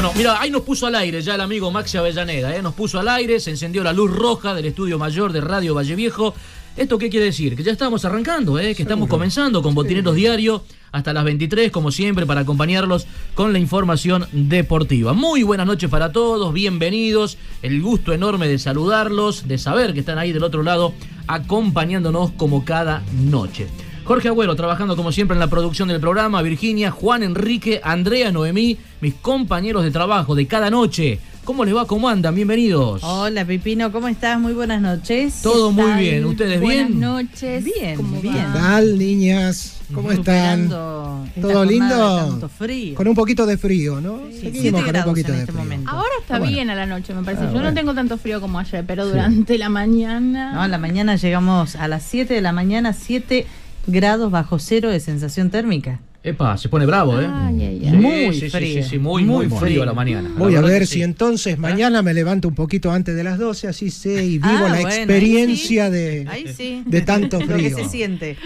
Bueno, mira, ahí nos puso al aire ya el amigo Maxi Avellaneda, ¿eh? nos puso al aire, se encendió la luz roja del estudio mayor de Radio Valle Viejo. ¿Esto qué quiere decir? Que ya estamos arrancando, ¿eh? que estamos comenzando con Botineros Diario hasta las 23, como siempre, para acompañarlos con la información deportiva. Muy buenas noches para todos, bienvenidos. El gusto enorme de saludarlos, de saber que están ahí del otro lado, acompañándonos como cada noche. Jorge Agüero trabajando como siempre en la producción del programa, Virginia, Juan Enrique, Andrea Noemí, mis compañeros de trabajo de cada noche. ¿Cómo les va? ¿Cómo andan? Bienvenidos. Hola Pipino, ¿cómo estás? Muy buenas noches. Todo muy bien. ¿Ustedes Buenas bien? noches. Bien, ¿Cómo bien. ¿Qué tal, niñas? ¿Cómo están? ¿Todo lindo? Frío. Con un poquito de frío, ¿no? Sí, con un poquito en de este frío. momento. Ahora está Ah, bueno. bien a la noche, me parece. Ah, Yo bueno. no tengo tanto frío como ayer, pero durante la mañana. No, a la mañana llegamos a las 7 de la mañana, 7 grados bajo cero de sensación térmica. Epa, se pone bravo, ¿eh? Ay, ay, Sí, ay. Muy sí, sí, frío. sí, sí, muy, muy, Muy frío frío. a la mañana. Voy a ver si entonces mañana me levanto un poquito antes de las 12, así sé y vivo Ah, la bueno, ahí experiencia sí. de, Ahí sí. de tanto Lo que frío. se siente.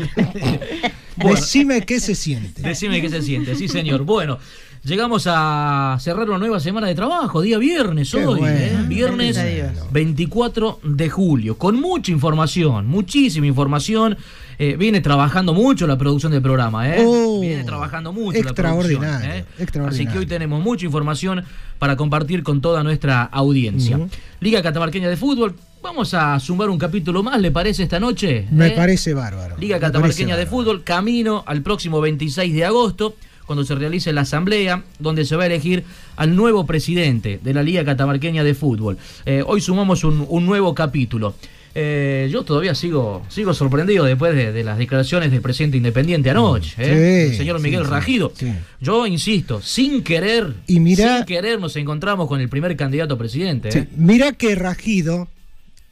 Bueno. Decime qué se siente. Decime qué se siente, sí señor. Bueno, llegamos a cerrar una nueva semana de trabajo, día viernes Qué hoy, bueno. ¿eh? viernes Gracias a Dios. 24 de julio, con mucha información, muchísima información. Eh, viene trabajando mucho la producción del programa, ¿eh? Oh, viene trabajando mucho la producción. extraordinario, ¿eh? extraordinario. Así que hoy tenemos mucha información para compartir con toda nuestra audiencia. Liga Catamarqueña de Fútbol, vamos a sumar un capítulo más, ¿le parece esta noche? Me ¿Eh? parece bárbaro. Liga Catamarqueña de Fútbol, camino al próximo 26 de agosto, cuando se realice la asamblea, donde se va a elegir al nuevo presidente de la Liga Catamarqueña de Fútbol. Eh, hoy sumamos un, un nuevo capítulo. Eh, yo todavía sigo, sigo sorprendido después de, de las declaraciones del presidente independiente anoche, ¿eh? Sí, el señor Miguel sí, Rajido. sí. Yo insisto, sin querer, Y mirá- sin querer nos encontramos con el primer candidato a presidente. ¿eh? Mira que Rajido,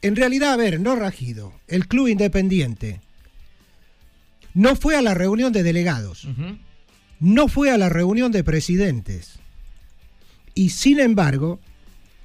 en realidad, a ver, no Rajido, el club independiente, no fue a la reunión de delegados, Ujú. No fue a la reunión de presidentes. Y sin embargo,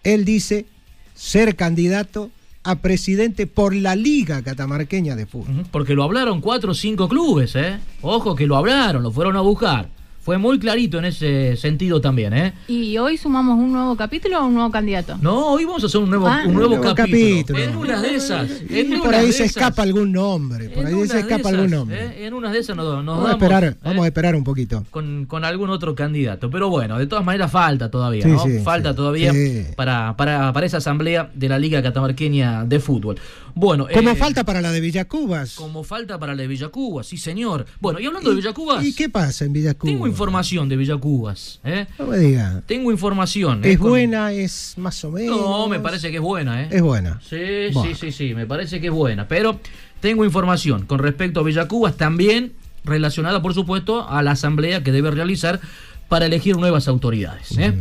él dice ser candidato a presidente por la Liga Catamarqueña de Fútbol. Porque lo hablaron cuatro o cinco clubes, ¿eh? Ojo que lo hablaron, lo fueron a buscar. Fue muy clarito en ese sentido también, ¿eh? ¿Y hoy sumamos un nuevo capítulo o un nuevo candidato? No, hoy vamos a hacer un nuevo, Ah, un nuevo un nuevo capítulo. capítulo. En una de esas. En por una ahí de se esas, escapa algún nombre, por en ahí se escapa esas, algún nombre. ¿eh? En una de esas nos, nos Vamos, a esperar, ¿eh? vamos a esperar un poquito. con, con algún otro candidato. Pero bueno, de todas maneras falta todavía, Sí, ¿no? sí, falta sí. todavía Sí. para, para, para esa asamblea de la Liga Catamarqueña de Fútbol. Bueno, Como eh, falta para la de Villacubas. Como falta para la de Villacuba, sí señor. Bueno, y hablando de Villacubas, ¿Y qué pasa en Villacubas? tengo información de Villacubas, ¿eh? No me diga. Tengo información. ¿eh? ¿Es Con- buena? ¿Es más o menos? No, me parece que es buena, ¿eh? Es buena. Sí, Bueno. sí, sí, sí, me parece que es buena. Pero tengo información con respecto a Villacubas, también relacionada, por supuesto, a la asamblea que debe realizar para elegir nuevas autoridades. ¿eh?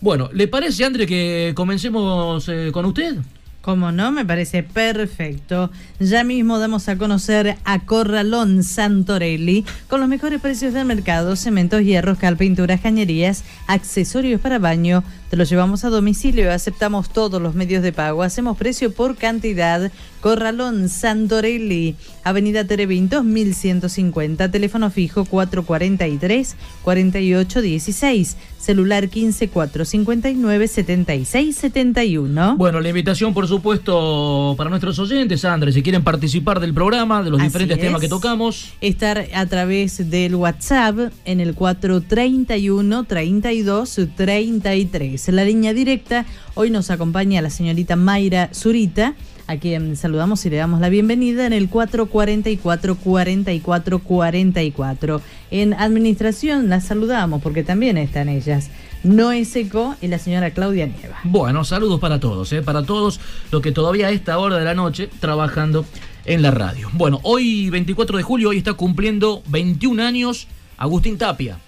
Bueno, ¿le parece, André, que comencemos eh, con usted? Como no, me parece perfecto. Ya mismo damos a conocer a Corralón Santorelli con los mejores precios del mercado, cementos, hierros, cal, pinturas, cañerías, accesorios para baño. Te los llevamos a domicilio, aceptamos todos los medios de pago, hacemos precio por cantidad. Corralón Santorelli, Avenida Terevin 2150, teléfono fijo 443 4816, celular 15459 7671. Bueno, la invitación, por supuesto, para nuestros oyentes, André, si quieren participar del programa, de los Así diferentes es. temas que tocamos. Estar a través del WhatsApp en el 431 32 33. La línea directa, hoy nos acompaña la señorita Mayra Zurita, a quien saludamos y le damos la bienvenida en el 444 44 44. En administración las saludamos porque también están ellas. Noé Seco y la señora Claudia Nieva. Bueno, saludos para todos, ¿eh? para todos los que todavía a esta hora de la noche trabajando en la radio. Bueno, hoy 24 de julio, hoy está cumpliendo 21 años Agustín Tapia,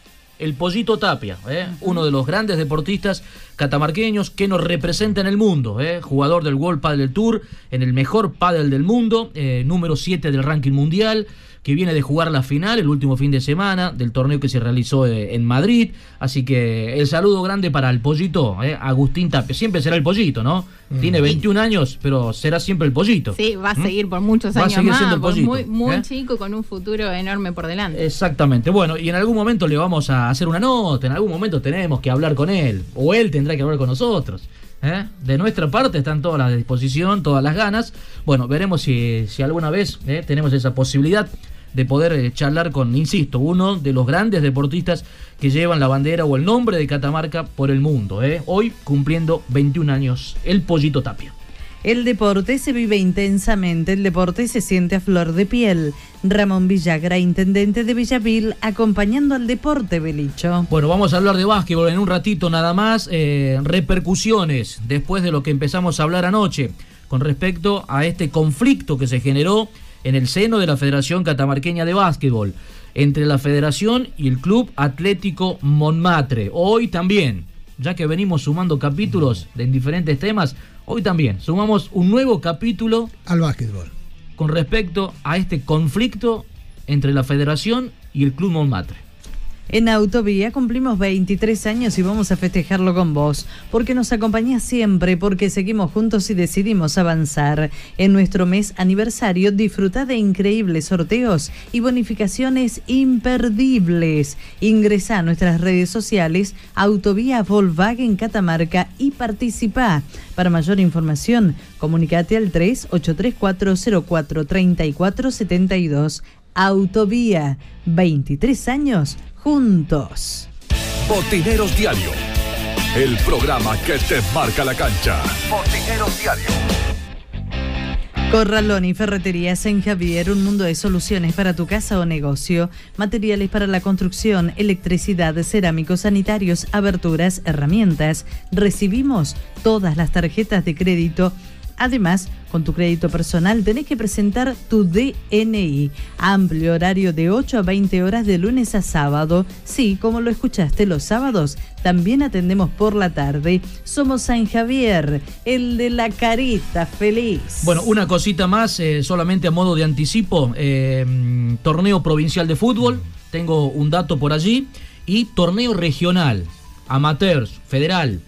el Pollito Tapia, ¿eh? uno de los grandes deportistas catamarqueños que nos representa en el mundo, ¿eh? jugador del World Padel Tour, en el mejor pádel del mundo, eh, número 7 del ranking mundial, que viene de jugar la final el último fin de semana del torneo que se realizó eh, en Madrid. Así que el saludo grande para el pollito, eh, Agustín Tapia. Siempre será el pollito, ¿no? Tiene 21 años, pero será siempre el pollito. Sí, va a ¿Mm? seguir por muchos Va a años seguir más. siendo el pollito, muy muy ¿eh? chico, con un futuro enorme por delante. Exactamente. Bueno, y en algún momento le vamos a hacer una nota, en algún momento tenemos que hablar con él, o él tendrá que hablar con nosotros. ¿eh? De nuestra parte están todas las disposición, todas las ganas. Bueno, veremos si, si alguna vez ¿eh? tenemos esa posibilidad de poder eh, charlar con, insisto, uno de los grandes deportistas que llevan la bandera o el nombre de Catamarca por el mundo. ¿eh? Hoy cumpliendo 21 años, el Pollito Tapia. El deporte se vive intensamente, el deporte se siente a flor de piel. Ramón Villagra, intendente de Villavil, acompañando al deporte, Belicho. Bueno, vamos a hablar de básquetbol en un ratito nada más. Eh, repercusiones después de lo que empezamos a hablar anoche con respecto a este conflicto que se generó en el seno de la Federación Catamarqueña de Básquetbol entre la Federación y el Club Atlético Montmartre. Hoy también, ya que venimos sumando capítulos de diferentes temas, hoy también sumamos un nuevo capítulo al básquetbol. con respecto a este conflicto entre la Federación y el Club Montmartre. En Autovía cumplimos 23 años y vamos a festejarlo con vos, porque nos acompañás siempre, porque seguimos juntos y decidimos avanzar. En nuestro mes aniversario disfruta de increíbles sorteos y bonificaciones imperdibles. Ingresa a nuestras redes sociales Autovía Volkswagen Catamarca y participa. Para mayor información, comunicate al 3834043472. Autovía, 23 años juntos. Botineros Diario. El programa que te marca la cancha. Botineros Diario. Corralón y Ferretería San Javier, un mundo de soluciones para tu casa o negocio. Materiales para la construcción, electricidad, cerámicos, sanitarios, aberturas, herramientas. Recibimos todas las tarjetas de crédito. Además, con tu crédito personal tenés que presentar tu DNI. Amplio horario de 8 a 20 horas de lunes a sábado. Sí, como lo escuchaste los sábados, también atendemos por la tarde. Somos San Javier, el de la carita feliz. Bueno, una cosita más, eh, solamente a modo de anticipo. eh, torneo provincial de fútbol, tengo un dato por allí. Y torneo regional, amateurs, federal.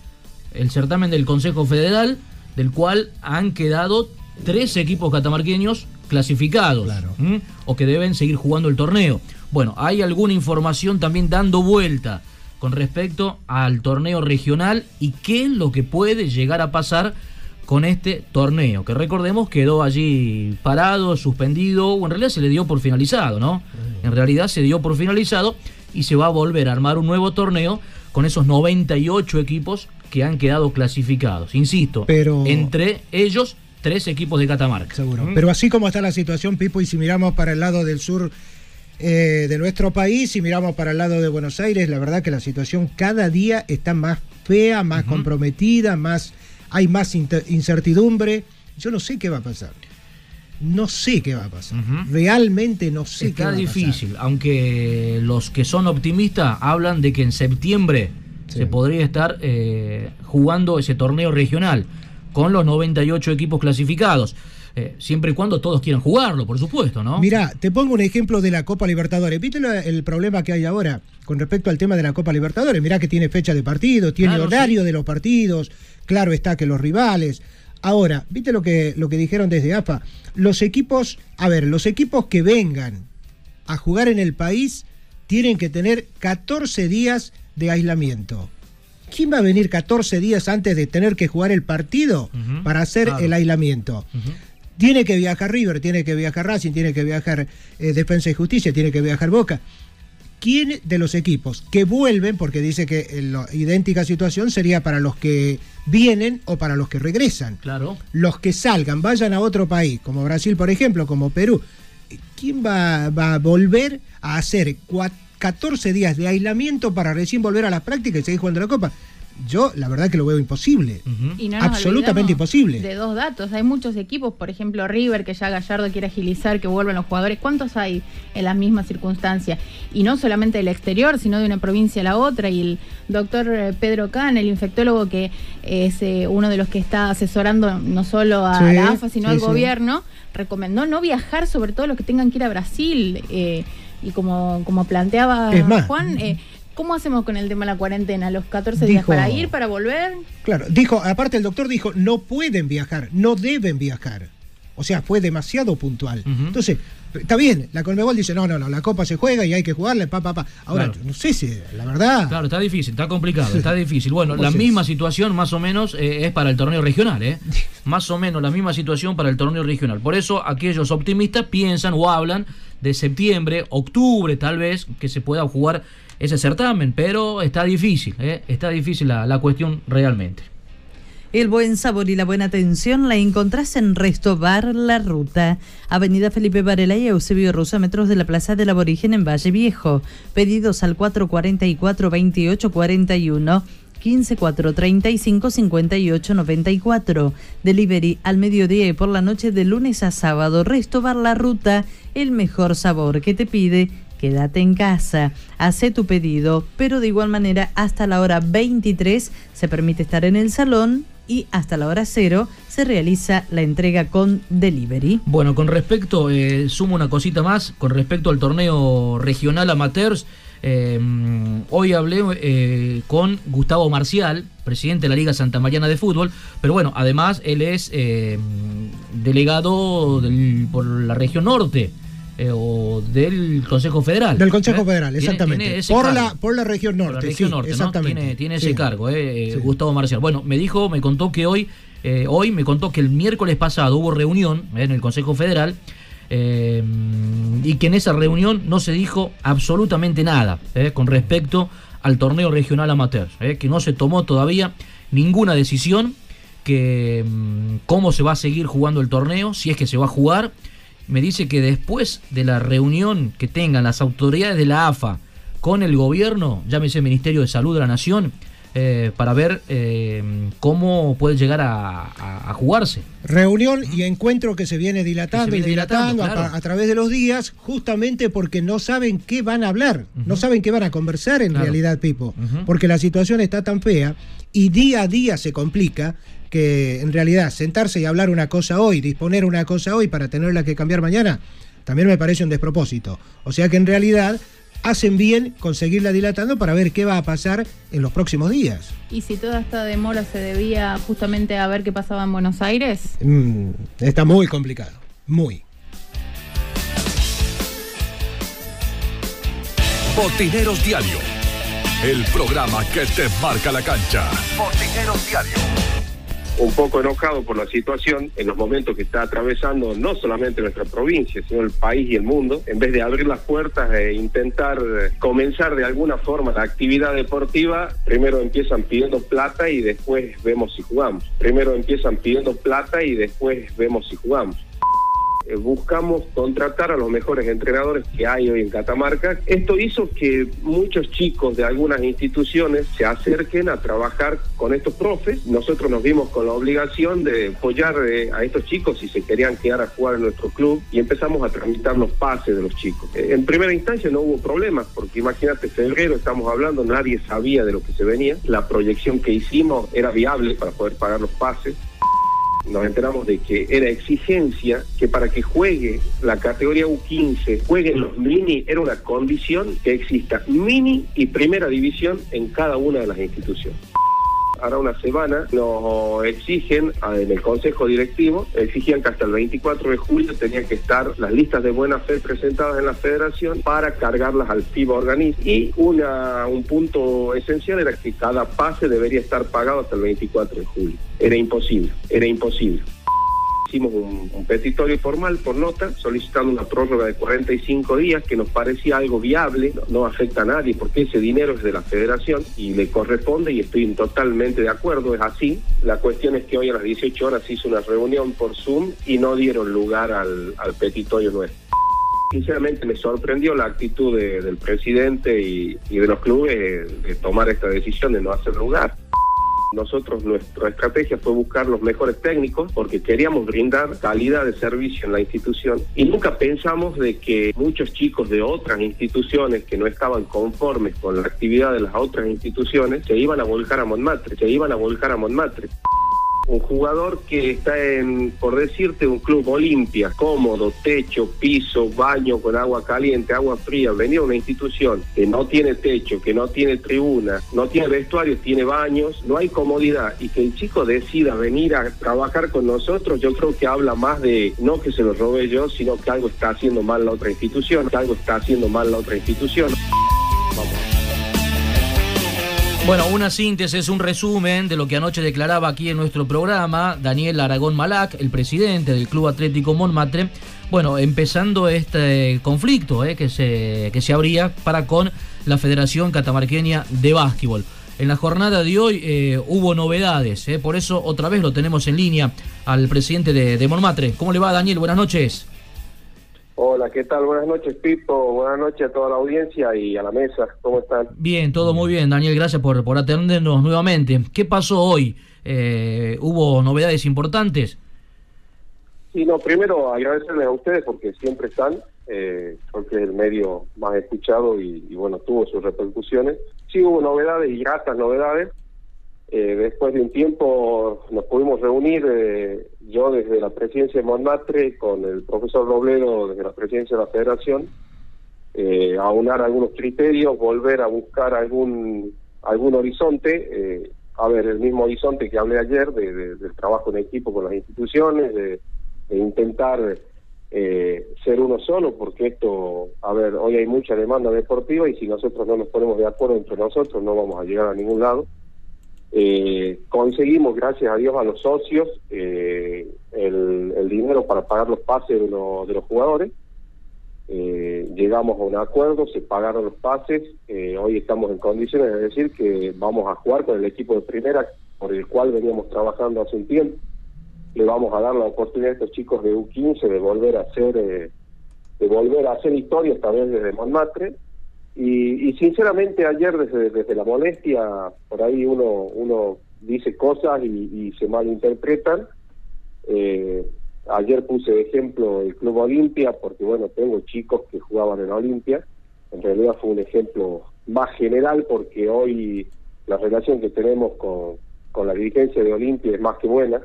El certamen del Consejo Federal, del cual han quedado tres equipos catamarqueños clasificados. Claro. O que deben seguir jugando el torneo. Bueno, hay alguna información también dando vuelta con respecto al torneo regional y qué es lo que puede llegar a pasar con este torneo, que recordemos quedó allí parado, suspendido, o en realidad se le dio por finalizado, ¿no? En realidad se dio por finalizado y se va a volver a armar un nuevo torneo con esos 98 equipos que han quedado clasificados. Insisto, Pero- entre ellos tres equipos de Catamarca. Seguro. ¿Mm? Pero así como está la situación, Pipo, y si miramos para el lado del sur eh, de nuestro país, si miramos para el lado de Buenos Aires, la verdad que la situación cada día está más fea, más comprometida, más hay más incertidumbre. Yo no sé qué va a pasar. No sé qué va a pasar. Realmente no sé qué Está va a pasar. difícil, aunque los que son optimistas hablan de que en septiembre se podría estar eh, jugando ese torneo regional con los 98 equipos clasificados. Eh, siempre y cuando todos quieran jugarlo, por supuesto, ¿no? Mira, te pongo un ejemplo de la Copa Libertadores. ¿Viste el problema que hay ahora con respecto al tema de la Copa Libertadores? Mirá que tiene fecha de partido, tiene horario de los partidos, claro está que los rivales. Ahora, ¿viste lo que, lo que dijeron desde AFA? Los equipos, a ver, los equipos que vengan a jugar en el país tienen que tener 14 días de aislamiento. ¿Quién va a venir 14 días antes de tener que jugar el partido para hacer el aislamiento? Tiene que viajar River, tiene que viajar Racing, tiene que viajar eh, Defensa y Justicia, tiene que viajar Boca. ¿Quién de los equipos que vuelven, porque dice que la idéntica situación sería para los que vienen o para los que regresan? Claro. Los que salgan, vayan a otro país, como Brasil, por ejemplo, como Perú. ¿Quién va, va a volver a hacer 14 días de aislamiento para recién volver a las prácticas y seguir jugando la Copa? yo la verdad que lo veo imposible. Absolutamente imposible. De dos datos, hay muchos equipos, por ejemplo River, que ya Gallardo quiere agilizar, que vuelvan los jugadores. ¿Cuántos hay en las mismas circunstancias? Y no solamente del exterior, sino de una provincia a la otra. Y el doctor eh, Pedro Can, el infectólogo, que es eh, uno de los que está asesorando no solo a la AFA, sino al gobierno, recomendó no viajar, sobre todo los que tengan que ir a Brasil. Eh, y como, como planteaba Juan, ¿Cómo hacemos con el tema de la cuarentena? ¿Los 14 días para ir, para volver? Claro, dijo, aparte el doctor dijo, no pueden viajar, no deben viajar. O sea, fue demasiado puntual. Entonces, está bien, la Colmebol dice, no, no, no, la Copa se juega y hay que jugarla, pa, pa, pa. Ahora, no sé si, la verdad... Claro, está difícil, está complicado, está difícil. Bueno, la misma situación más o menos eh, es para el torneo regional, ¿eh? más o menos la misma situación para el torneo regional. Por eso aquellos optimistas piensan o hablan de septiembre, octubre tal vez, que se pueda jugar ese certamen, pero está difícil, ¿eh? está difícil la, cuestión realmente. El buen sabor y la buena atención la encontrás en Resto Bar La Ruta, Avenida Felipe Varela y Eusebio Rosa, metros de la Plaza del Aborigen en Valle Viejo. Pedidos al 444-2841. 15435 5894 Delivery al mediodía y por la noche de lunes a sábado. Resto Bar La Ruta, el mejor sabor que te pide quédate en casa, hace tu pedido, pero de igual manera hasta la hora 23 se permite estar en el salón y hasta la hora cero se realiza la entrega con delivery. Bueno, con respecto, eh, sumo una cosita más, con respecto al torneo regional amateurs, eh, hoy hablé eh, con Gustavo Marcial, presidente de la Liga Santa Mariana de Fútbol, pero bueno, además él es delegado por la región norte eh, o del Consejo Federal. Del Consejo ¿eh? Federal, exactamente. por, la, por la región norte. la región norte, exactamente. Tiene, ese cargo, eh, Gustavo Marcial. Bueno, me dijo, me contó que hoy, hoy me contó que el miércoles pasado hubo reunión en el Consejo Federal y que en esa reunión no se dijo absolutamente nada con respecto al torneo regional amateur, que no se tomó todavía ninguna decisión que mm, cómo se va a seguir jugando el torneo, si es que se va a jugar. Me dice que después de la reunión que tengan las autoridades de la AFA con el gobierno, llámese Ministerio de Salud de la Nación, eh, para ver eh, cómo puede llegar a, jugarse. Reunión y encuentro que se viene dilatando y dilatando, a, través de los días, justamente porque no saben qué van a hablar, no saben qué van a conversar en realidad, Pipo, porque la situación está tan fea y día a día se complica que en realidad sentarse y hablar una cosa hoy, disponer una cosa hoy para tenerla que cambiar mañana, también me parece un despropósito. O sea que en realidad hacen bien conseguirla dilatando para ver qué va a pasar en los próximos días. ¿Y si toda esta demora se debía justamente a ver qué pasaba en Buenos Aires? Mm, está muy complicado, muy. Botineros Diario, el programa que te marca la cancha. Botineros Diario un poco enojado por la situación en los momentos que está atravesando no solamente nuestra provincia, sino el país y el mundo. En vez de abrir las puertas e intentar comenzar de alguna forma la actividad deportiva, primero empiezan pidiendo plata y después vemos si jugamos. Primero empiezan pidiendo plata y después vemos si jugamos. Eh, buscamos contratar a los mejores entrenadores que hay hoy en Catamarca. Esto hizo que muchos chicos de algunas instituciones se acerquen a trabajar con estos profes. Nosotros nos vimos con la obligación de apoyar eh, a estos chicos si se querían quedar a jugar en nuestro club y empezamos a tramitar los pases de los chicos. Eh, en primera instancia no hubo problemas porque imagínate, febrero estamos hablando, nadie sabía de lo que se venía. La proyección que hicimos era viable para poder pagar los pases nos enteramos de que era exigencia que para que juegue la categoría U15, jueguen los mini, era una condición que exista mini y primera división en cada una de las instituciones ahora una semana, nos exigen en el Consejo Directivo, exigían que hasta el 24 de julio tenían que estar las listas de buena fe presentadas en la federación para cargarlas al FIBA organismo. Y una, un punto esencial era que cada pase debería estar pagado hasta el 24 de julio. Era imposible, era imposible hicimos un, petitorio formal por nota solicitando una prórroga de 45 días que nos parecía algo viable, no, afecta a nadie porque ese dinero es de la federación y le corresponde y estoy totalmente de acuerdo, es así. La cuestión es que hoy a las 18 horas se hizo una reunión por Zoom y no dieron lugar al, petitorio nuestro sinceramente me sorprendió la actitud del presidente y, de los clubes de tomar esta decisión de no hacer lugar. Nosotros, nuestra estrategia fue buscar los mejores técnicos porque queríamos brindar calidad de servicio en la institución. Y nunca pensamos de que muchos chicos de otras instituciones que no estaban conformes con la actividad de las otras instituciones se iban a volcar a Montmartre, se iban a volcar a Montmartre un jugador que está en, por decirte, un club Olimpia, cómodo, techo, piso, baño con agua caliente, agua fría, venía a una institución que no tiene techo, que no tiene tribuna, no tiene vestuario, tiene baños, no hay comodidad y que el chico decida venir a trabajar con nosotros, yo creo que habla más de no que se lo robe yo, sino que algo está haciendo mal la otra institución, que algo está haciendo mal la otra institución. Bueno, una síntesis, un resumen de lo que anoche declaraba aquí en nuestro programa Daniel Aragón Malac, el presidente del Club Atlético Montmartre. Bueno, empezando este conflicto eh, que, se, que se abría para con la Federación Catamarqueña de Básquetbol. En la jornada de hoy eh, hubo novedades, eh, por eso otra vez lo tenemos en línea al presidente de, de Montmartre. ¿Cómo le va, Daniel? Buenas noches. Hola, ¿qué tal? Buenas noches, Pipo. Buenas noches a toda la audiencia y a la mesa. ¿Cómo están? Bien, todo muy bien, Daniel. Gracias por, por atendernos nuevamente. ¿Qué pasó hoy? Eh, ¿Hubo novedades importantes? Sí, no, primero agradecerles a ustedes porque siempre están. Eh, porque es el medio más escuchado y, y, bueno, tuvo sus repercusiones. Sí hubo novedades y gratas novedades. Eh, después de un tiempo nos pudimos reunir, eh, yo desde la presidencia de Montmartre con el profesor Robledo desde la presidencia de la federación, eh, aunar algunos criterios, volver a buscar algún, algún horizonte, eh, a ver, el mismo horizonte que hablé ayer de, del trabajo en equipo con las instituciones, de, de intentar eh, ser uno solo, porque esto, a ver, hoy hay mucha demanda deportiva y si nosotros no nos ponemos de acuerdo entre nosotros no vamos a llegar a ningún lado. Eh, conseguimos, gracias a Dios, a los socios eh, el, dinero para pagar los pases de, los jugadores. Eh, llegamos a un acuerdo, se pagaron los pases. Eh, hoy estamos en condiciones de decir que vamos a jugar con el equipo de primera por el cual veníamos trabajando hace un tiempo. Le vamos a dar la oportunidad a estos chicos de U15 de volver a hacer, de volver a hacer historia esta vez desde Montmartre y, sinceramente ayer desde, desde la molestia, por ahí uno, uno dice cosas y, se malinterpretan. Eh, ayer puse de ejemplo el Club Olimpia, porque bueno, tengo chicos que jugaban en Olimpia. En realidad fue un ejemplo más general porque hoy la relación que tenemos con, con la dirigencia de Olimpia es más que buena.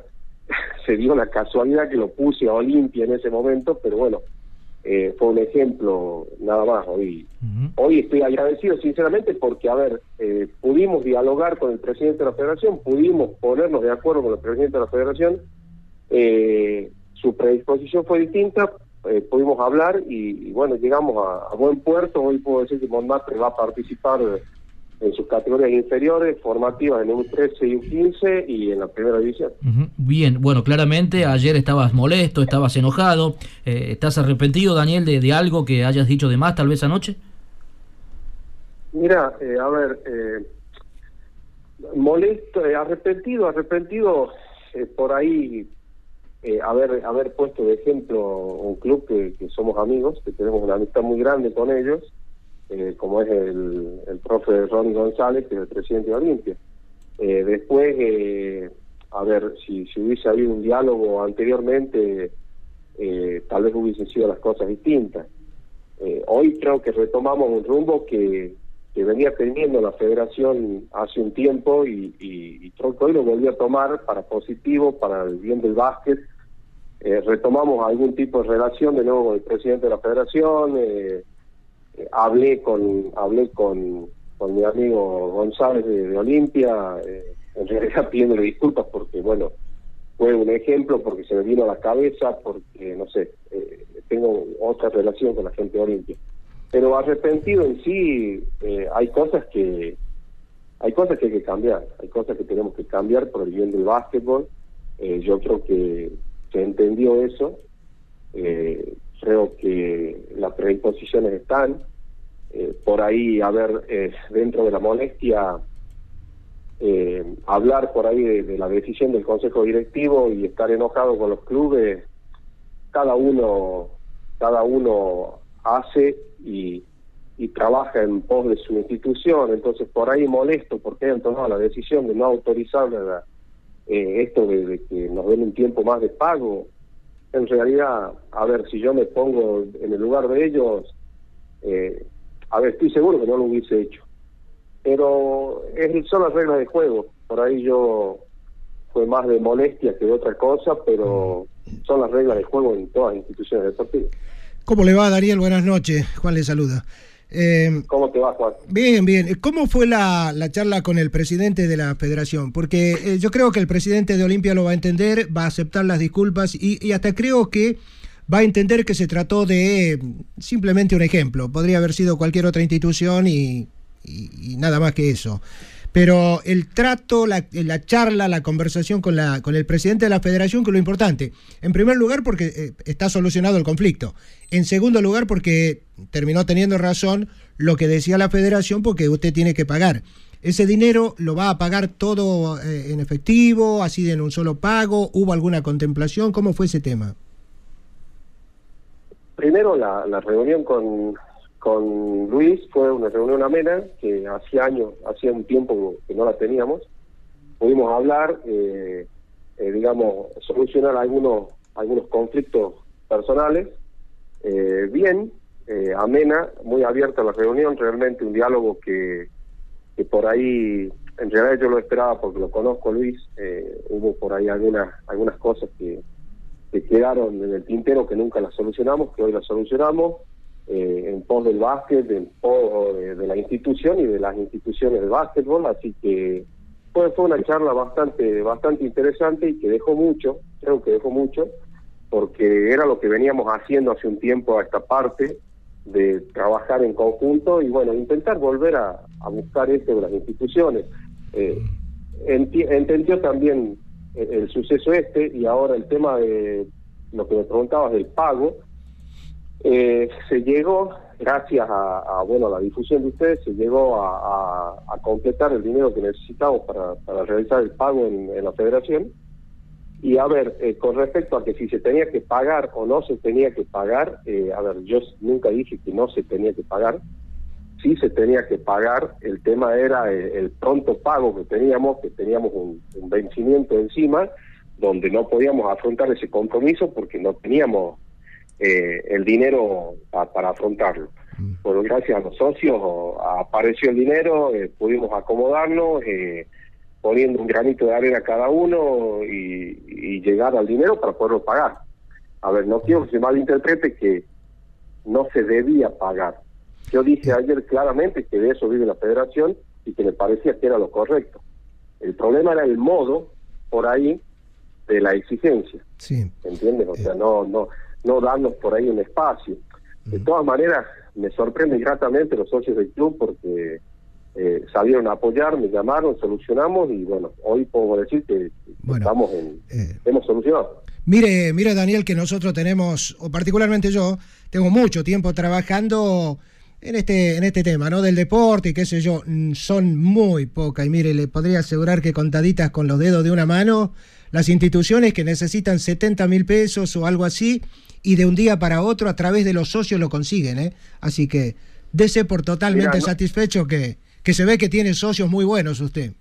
se dio la casualidad que lo puse a Olimpia en ese momento, pero bueno, eh, fue un ejemplo nada más hoy. Hoy estoy agradecido sinceramente porque, a ver, eh, pudimos dialogar con el presidente de la federación, pudimos ponernos de acuerdo con el presidente de la federación, eh, su predisposición fue distinta, pudimos hablar y, bueno, llegamos a, buen puerto, hoy puedo decir que Montmartre va a participar en sus categorías inferiores, formativas en U13 y U15 y en la primera división. Bien, bueno, claramente ayer estabas molesto, estabas enojado. Eh, ¿Estás arrepentido, Daniel, de, de, algo que hayas dicho de más tal vez anoche? Mira, eh, a ver, eh, molesto, arrepentido, arrepentido, por ahí eh, haber, haber puesto de ejemplo un club que, somos amigos, que tenemos una amistad muy grande con ellos, eh, como es el, el profe Ronnie González, que es el presidente de Olimpia. Eh, después, a ver, si, hubiese habido un diálogo anteriormente, tal vez hubiesen sido las cosas distintas. hoy creo que retomamos un rumbo que, que venía teniendo la federación hace un tiempo y, y, hoy lo volvió a tomar para positivo, para el bien del básquet. Eh, retomamos algún tipo de relación de nuevo con el presidente de la federación, eh, eh, hablé con hablé con, con mi amigo González de, Olimpia, en realidad pidiéndole disculpas porque, bueno, fue un ejemplo, porque se me vino a la cabeza, porque, no sé, tengo otra relación con la gente de Olimpia. Pero arrepentido en sí, eh, hay cosas que hay cosas que hay que cambiar, hay cosas que tenemos que cambiar por el bien básquetbol. Eh, yo creo que se entendió eso. Eh, creo que las predisposiciones están. por ahí, a ver, dentro de la molestia, hablar por ahí de, la decisión del Consejo Directivo y estar enojado con los clubes, cada uno, cada uno hace y, trabaja en pos de su institución, entonces por ahí molesto porque hayan tomado la decisión de no autorizar eh, esto de, que nos den un tiempo más de pago. En realidad, a ver, si yo me pongo en el lugar de ellos, eh, a ver, estoy seguro que no lo hubiese hecho. Pero es, son las reglas de juego. Por ahí yo fue más de molestia que de otra cosa, pero son las reglas de juego en todas las instituciones deportivas. ¿Cómo le va, Daniel? Buenas noches. Juan le saluda. Eh, ¿Cómo te va, Juan? Bien, bien. ¿Cómo fue la, charla con el presidente de la federación? Porque eh, yo creo que el presidente de Olimpia lo va a entender, va a aceptar las disculpas y, hasta creo que va a entender que se trató de simplemente un ejemplo. Podría haber sido cualquier otra institución y nada más que eso pero el trato, la, charla, la conversación con, la, con el presidente de la federación, que es lo importante. En primer lugar, porque eh, está solucionado el conflicto. En segundo lugar, porque terminó teniendo razón lo que decía la federación, porque usted tiene que pagar. ¿Ese dinero lo va a pagar todo eh, en efectivo, así en un solo pago? ¿Hubo alguna contemplación? ¿Cómo fue ese tema? Primero, la reunión con, con Luis fue una reunión amena que hacía años, hacía un tiempo que no la teníamos. Pudimos hablar, eh, eh, digamos, solucionar algunos algunos conflictos personales. Eh, bien, amena, muy abierta la reunión, realmente un diálogo que, que por ahí, en realidad yo lo esperaba porque lo conozco Luis, hubo por ahí algunas algunas cosas que, que quedaron en el tintero que nunca las solucionamos, que hoy las solucionamos eh, en pos del básquet, en pos de, la institución y de las instituciones de básquetbol, así que fue, una charla bastante, bastante interesante y que dejó mucho, creo que dejó mucho, porque era lo que veníamos haciendo hace un tiempo a esta parte de trabajar en conjunto y bueno, intentar volver a, buscar esto de las instituciones. Eh, entendió también el, el, suceso este y ahora el tema de lo que me preguntabas del pago, eh, se llegó, gracias a, bueno la difusión de ustedes, se llegó a, completar el dinero que necesitamos para, para realizar el pago en, la federación. Y a ver, eh, con respecto a que si se tenía que pagar o no se tenía que pagar, eh, a ver, yo nunca dije que no se tenía que pagar, sí se tenía que pagar, el tema era el, pronto pago que teníamos, que teníamos un, un vencimiento encima, donde no podíamos afrontar ese compromiso porque no teníamos eh, el dinero para afrontarlo. Mm. Bueno, gracias a los socios apareció el dinero, eh, pudimos acomodarnos, eh, poniendo un granito de arena cada uno y, llegar al dinero para poderlo pagar. A ver, no quiero que se malinterprete que no se debía pagar. Yo dije ayer claramente que de eso vive la federación y que me parecía que era lo correcto. El problema era el modo por ahí de la exigencia. Sí. ¿Entiendes? O sea, no, no, no darnos por ahí un espacio. De todas maneras, me sorprende gratamente los socios del club porque eh, salieron a apoyar, me llamaron, solucionamos y bueno, hoy puedo decir que estamos en, eh, hemos solucionado. Mire, mire Daniel, que nosotros tenemos, o particularmente yo, tengo mucho tiempo trabajando en este, en este tema, ¿no? Del deporte y qué sé yo, mm, son muy pocas. Y mire, le podría asegurar que contaditas con los dedos de una mano, las instituciones que necesitan 70 mil pesos o algo así, y de un día para otro a través de los socios lo consiguen, ¿eh? Así que dese por totalmente satisfecho que, que se ve que tiene socios muy buenos usted.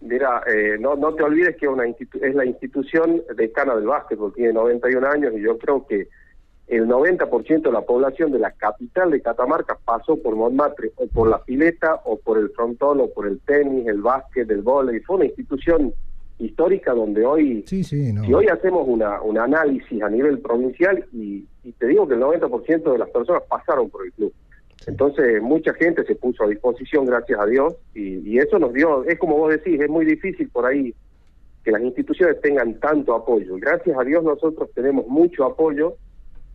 Mira, eh, no, no te olvides que una es la institución decana del básquetbol, tiene 91 años y yo creo que el 90% de la población de la capital de Catamarca pasó por Montmartre, o por la pileta, o por el frontón, o por el tenis, el básquet, el vóley. Fue una institución histórica donde hoy, si hoy hacemos una, un análisis a nivel provincial, y, te digo que el 90% de las personas pasaron por el club. Entonces, mucha gente se puso a disposición, gracias a Dios, y, y eso nos dio, es como vos decís, es muy difícil por ahí que las instituciones tengan tanto apoyo. Gracias a Dios nosotros tenemos mucho apoyo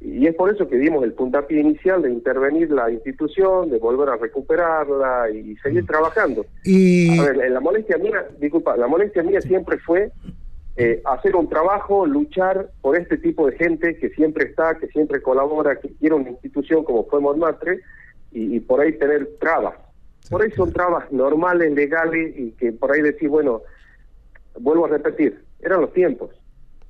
y es por eso que dimos el puntapié inicial de intervenir la institución, de volver a recuperarla y seguir mm. trabajando. Y... A ver, la molestia mía, disculpa, la molestia mía siempre fue eh, hacer un trabajo, luchar por este tipo de gente que siempre está, que siempre colabora, que quiere una institución como fue Montmartre y, por ahí tener trabas. Por ahí son trabas normales, legales y que por ahí decir, bueno, vuelvo a repetir, eran los tiempos.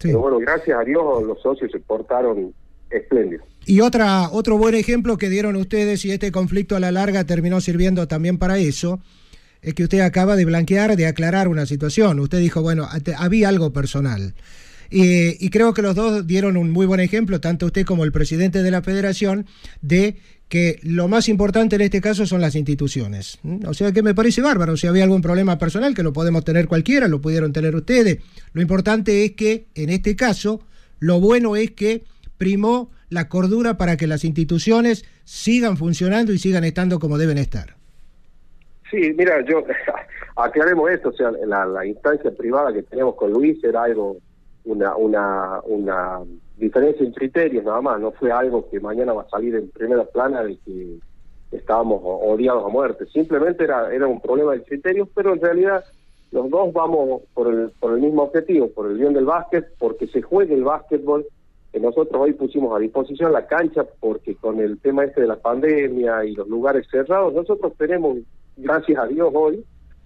Pero bueno, gracias a Dios los socios se portaron espléndido. Y otra, otro buen ejemplo que dieron ustedes, y este conflicto a la larga terminó sirviendo también para eso, es que usted acaba de blanquear, de aclarar una situación. Usted dijo, bueno, había algo personal. y creo que los dos dieron un muy buen ejemplo, tanto usted como el presidente de la federación, de que lo más importante en este caso son las instituciones. O sea que me parece bárbaro. Si había algún problema personal, que lo podemos tener cualquiera, lo pudieron tener ustedes. Lo importante es que, en este caso, lo bueno es que primó la cordura para que las instituciones sigan funcionando y sigan estando como deben estar. Sí, mira, yo aclaremos esto, o sea, la, instancia privada que tenemos con Luis era algo, una, una, una diferencia en criterios nada más, no fue algo que mañana va a salir en primera plana de que estábamos odiados a muerte, simplemente era, era un problema de criterios, pero en realidad los dos vamos por el, por el mismo objetivo, por el bien del básquet, porque se juegue el básquetbol nosotros hoy pusimos a disposición la cancha porque con el tema este de la pandemia y los lugares cerrados, nosotros tenemos, gracias a Dios hoy,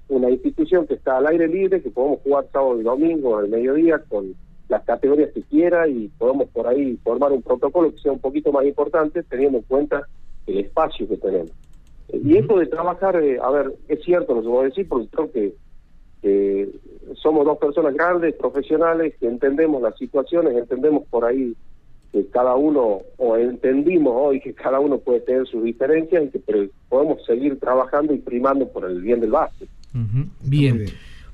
una institución que está al aire libre, que podemos jugar sábado y domingo al mediodía con las categorías que quiera y podemos por ahí formar un protocolo que sea un poquito más importante teniendo en cuenta el espacio que tenemos. Y esto de trabajar, eh, a ver, es cierto, lo que voy a decir, porque creo que somos dos personas grandes, profesionales, que entendemos las situaciones, entendemos por ahí que cada uno, o entendimos hoy que cada uno puede tener sus diferencias y que podemos seguir trabajando y primando por el bien del básquet. bien.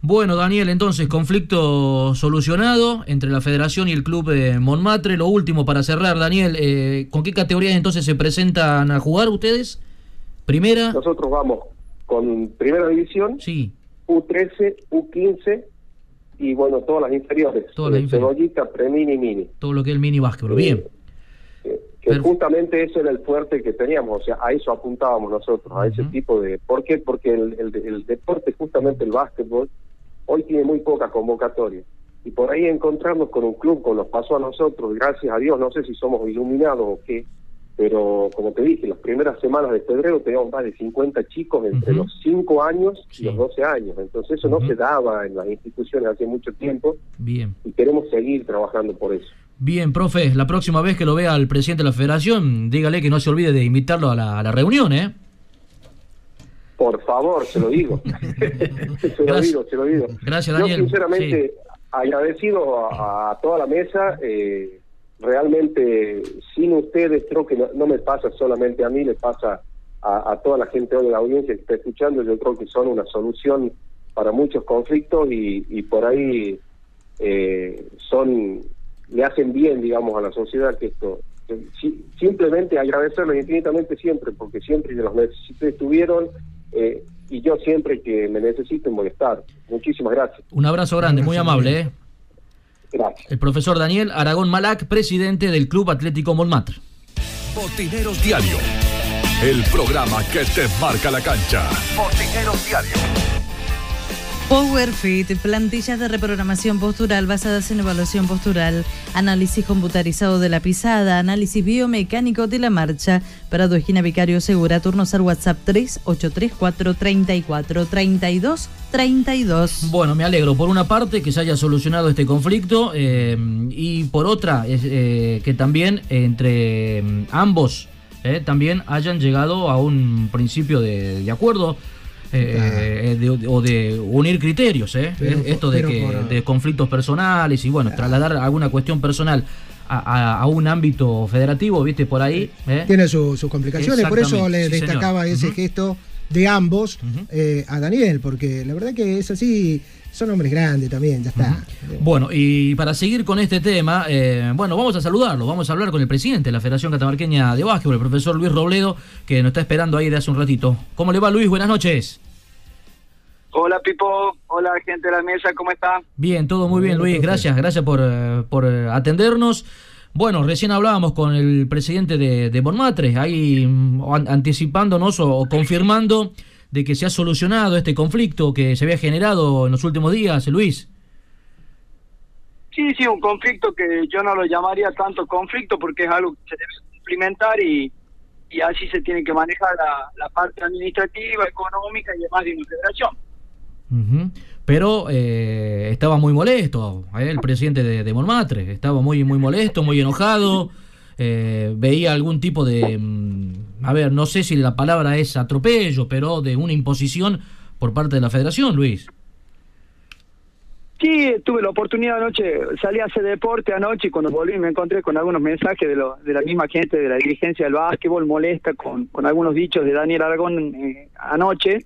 Bueno, Daniel, entonces, conflicto solucionado entre la federación y el club de Montmartre. Lo último para cerrar, Daniel, eh, ¿con qué categorías entonces se presentan a jugar ustedes? Primera. Nosotros vamos con primera división. Sí. U13, U15 y bueno, todas las inferiores. Todas las Cebollita, pre-mini, mini. Todo lo que es el mini básquetbol, bien. que justamente eso era el fuerte que teníamos, o sea, a eso apuntábamos nosotros, a ese tipo de... ¿Por qué? Porque el, el, deporte, justamente el básquetbol, hoy tiene muy poca convocatoria. Y por ahí encontrarnos con un club, como nos pasó a nosotros, gracias a Dios, no sé si somos iluminados o qué, pero como te dije, las primeras semanas de febrero teníamos más de 50 chicos entre los 5 años y los 12 años. Entonces eso no se daba en las instituciones hace mucho tiempo. Bien. Y queremos seguir trabajando por eso. Bien, profe, la próxima vez que lo vea el presidente de la federación, dígale que no se olvide de invitarlo a la, reunión, ¿eh? Por favor, se lo digo. se lo digo, se lo digo. Gracias, Daniel. Yo sinceramente agradecido a, toda la mesa. Eh, realmente sin ustedes creo que no, me pasa solamente a mí, le pasa a, toda la gente hoy de la audiencia que está escuchando, yo creo que son una solución para muchos conflictos y, por ahí eh, son le hacen bien, digamos, a la sociedad que esto simplemente agradecerles infinitamente siempre, porque siempre los necesité estuvieron eh, y yo siempre que me necesiten voy a estar. Muchísimas gracias. Un abrazo grande, muy amable. ¿eh? El profesor Daniel Aragón Malac, presidente del Club Atlético Montmartre. Botineros Diario, el programa que te marca la cancha. Botineros Diario. PowerFit, plantillas de reprogramación postural basadas en evaluación postural, análisis computarizado de la pisada, análisis biomecánico de la marcha. Parado Esquina Vicario Segura, turnos al WhatsApp 3834 34 32 32. Bueno, me alegro por una parte que se haya solucionado este conflicto eh, y por otra eh, que también entre mm, ambos eh, también hayan llegado a un principio de acuerdo. Eh, eh, de- o de unir criterios, ¿eh? Pero- esto de, que, por- de conflictos personales y bueno, trasladar alguna cuestión personal a, un ámbito federativo, ¿viste? Por ahí. ¿eh? Tiene su- sus complicaciones, por eso le sí, destacaba ese gesto de ambos eh, a Daniel, porque la verdad que es así, son hombres grandes también, ya está. Bueno, y para seguir con este tema, eh, bueno, vamos a saludarlo, vamos a hablar con el presidente de la Federación Catamarqueña de Básquetbol, el profesor Luis Robledo, que nos está esperando ahí de hace un ratito. ¿Cómo le va Luis? Buenas noches. Hola Pipo, hola gente de la mesa, ¿cómo está? Bien, todo muy bien Hola, Luis, gracias, gracias por, eh, por atendernos. Bueno, recién hablábamos con el presidente de, de Bonmatre, ahí mm, an- anticipándonos o, o confirmando de que se ha solucionado este conflicto que se había generado en los últimos días, Luis. Sí, sí, un conflicto que yo no lo llamaría tanto conflicto porque es algo que se debe cumplimentar y, y así se tiene que manejar la, la parte administrativa, económica y demás de una federación. Ujú. Pero eh, estaba muy molesto, eh, el presidente de, de estaba muy, muy molesto, muy enojado, eh, veía algún tipo de, mm, a ver, no sé si la palabra es atropello, pero de una imposición por parte de la federación, Luis. Sí, tuve la oportunidad anoche, salí a hacer deporte anoche y cuando volví me encontré con algunos mensajes de, lo, de la misma gente de la dirigencia del básquetbol molesta con, con algunos dichos de Daniel Aragón eh, anoche.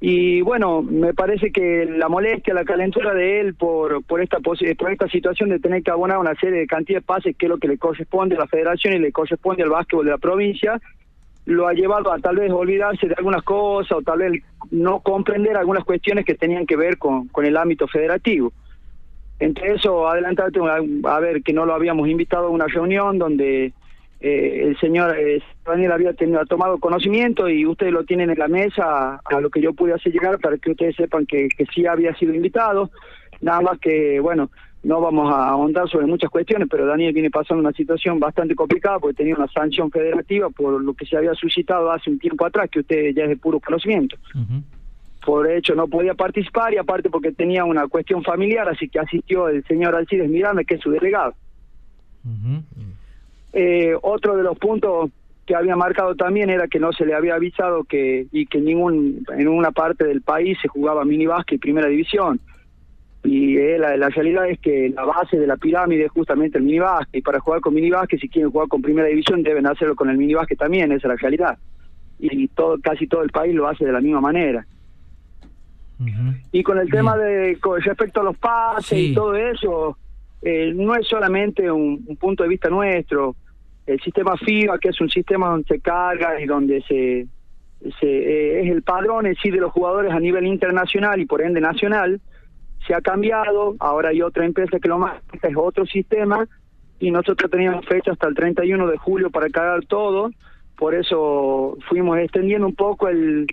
Y bueno, me parece que la molestia, la calentura de él por, por, esta, por esta situación de tener que abonar una serie de cantidad de pases, que es lo que le corresponde a la federación y le corresponde al básquetbol de la provincia, lo ha llevado a tal vez olvidarse de algunas cosas o tal vez no comprender algunas cuestiones que tenían que ver con, con el ámbito federativo. Entre eso, adelantarte a ver que no lo habíamos invitado a una reunión donde eh, el señor eh, Daniel había tenido, tomado conocimiento y ustedes lo tienen en la mesa a lo que yo pude hacer llegar para que ustedes sepan que, que sí había sido invitado. Nada más que, bueno, no vamos a ahondar sobre muchas cuestiones, pero Daniel viene pasando una situación bastante complicada porque tenía una sanción federativa por lo que se había suscitado hace un tiempo atrás, que usted ya es de puro conocimiento. Por hecho, no podía participar y aparte porque tenía una cuestión familiar, así que asistió el señor Alcides Miranda, que es su delegado. Ujú. Eh, otro de los puntos que había marcado también era que no se le había avisado que y que ningún en una parte del país se jugaba mini básquet y primera división. Y eh, la, la realidad es que la base de la pirámide es justamente el mini básquet y para jugar con mini básquet si quieren jugar con primera división deben hacerlo con el mini básquet también esa es la realidad. Y todo casi todo el país lo hace de la misma manera. Y con el tema de con respecto a los pases Sí. y todo eso, eh, no es solamente un, un punto de vista nuestro. El sistema FIBA, que es un sistema donde se carga y donde se, eh, es el padrón en sí de los jugadores a nivel internacional y por ende nacional, se ha cambiado. Ahora hay otra empresa que lo maneja, es otro sistema y nosotros teníamos fecha hasta el 31 de julio para cargar todo. Por eso fuimos extendiendo un poco el,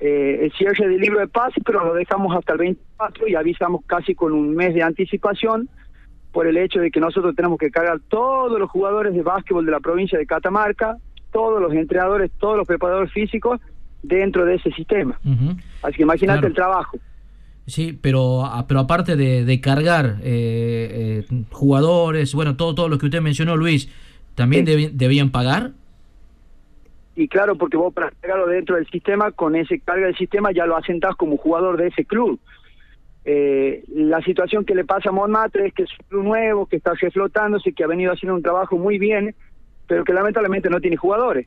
eh, el cierre del libro de pase, pero lo dejamos hasta el 24 y avisamos casi con un mes de anticipación por el hecho de que nosotros tenemos que cargar todos los jugadores de básquetbol de la provincia de Catamarca, todos los entrenadores, todos los preparadores físicos dentro de ese sistema. Ujú. Así que imagínate Claro. el trabajo. Sí, pero, a- pero aparte de, de cargar eh, eh, jugadores, bueno, todo, todo lo que usted mencionó, Luis, ¿también Sí. debían pagar? Y claro, porque vos para cargarlo dentro del sistema, con ese carga del sistema ya lo asentás como jugador de ese club. Eh, la situación que le pasa a Montmartre es que es un nuevo, que está reflotándose, que ha venido haciendo un trabajo muy bien, pero que lamentablemente no tiene jugadores.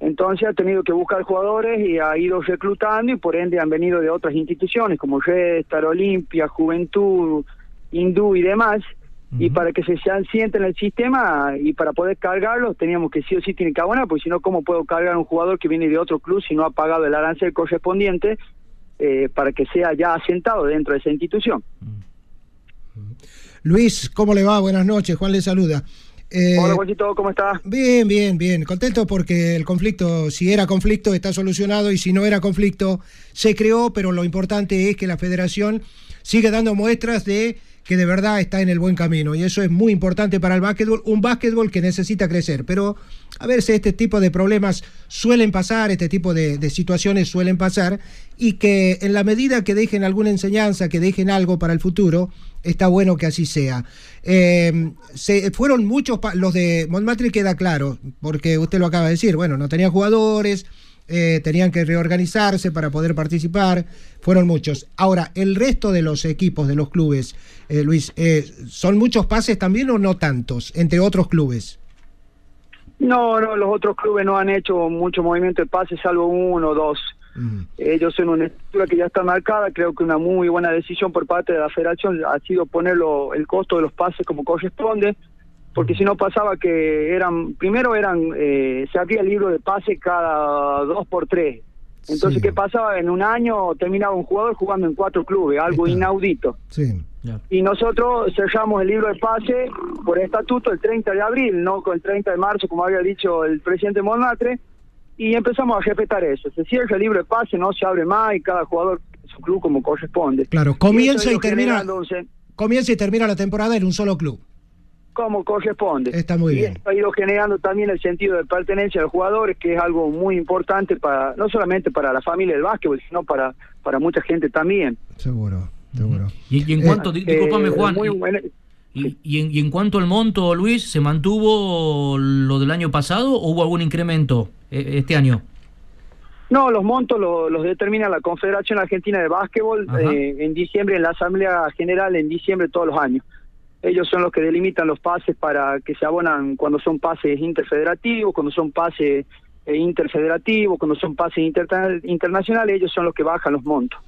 Entonces ha tenido que buscar jugadores y ha ido reclutando y por ende han venido de otras instituciones como Red, Star Olimpia, Juventud, Hindú y demás. Y para que se sean sienten en el sistema y para poder cargarlos teníamos que sí o sí tienen que abonar, porque si no, ¿cómo puedo cargar a un jugador que viene de otro club si no ha pagado el arancel correspondiente eh, para que sea ya asentado dentro de esa institución? Luis, ¿cómo le va? Buenas noches, Juan le saluda. Eh, Hola, Juancito, ¿cómo estás? Bien, bien, bien. Contento porque el conflicto, si era conflicto, está solucionado y si no era conflicto, se creó, pero lo importante es que la federación sigue dando muestras de que de verdad está en el buen camino y eso es muy importante para el básquetbol, un básquetbol que necesita crecer, pero a veces este tipo de problemas suelen pasar, este tipo de, situaciones suelen pasar y que en la medida que dejen alguna enseñanza, que dejen algo para el futuro, está bueno que así sea. Eh, se, fueron muchos, los de Montmartre queda claro, porque usted lo acaba de decir, bueno, no tenían jugadores, eh, tenían que reorganizarse para poder participar, fueron muchos. Ahora, el resto de los equipos, de los clubes, eh, Luis, eh, ¿son muchos pases también o no tantos, entre otros clubes? No, no, los otros clubes no han hecho mucho movimiento de pases, salvo uno o dos. Mm, Ellos en una estructura que ya está marcada, creo que una muy buena decisión por parte de la federación ha sido ponerlo el costo de los pases como corresponde, porque si no pasaba que eran, primero eran, eh, se abría el libro de pase cada dos por tres. Entonces, Sí. ¿qué pasaba? En un año terminaba un jugador jugando en cuatro clubes, algo Está. inaudito. Sí. Y nosotros cerramos el libro de pase por estatuto el 30 de abril, no con el 30 de marzo, como había dicho el presidente Monmatre, y empezamos a respetar eso. Se cierra el libro de pase, no se abre más y cada jugador su club como corresponde. Claro, comienza y termina, comienza y termina la temporada en un solo club. Como corresponde. Está muy y bien. esto ha ido generando también el sentido de pertenencia de los jugadores, que es algo muy importante para no solamente para la familia del básquetbol, sino para, para mucha gente también. Seguro, seguro. Y, y en Eh, cuanto, di- discúlpame Eh, Juan, muy y- buena- y, y en, y en cuanto al monto, Luis, ¿se mantuvo lo del año pasado o hubo algún incremento eh, este año? No, los montos lo- los determina la Confederación Argentina de Básquetbol eh, en diciembre, en la Asamblea General en diciembre todos los años. Ellos son los que delimitan los pases para que se abonan cuando son pases interfederativos, cuando son pases eh, interfederativos, cuando son pases interna- internacionales, ellos son los que bajan los montos.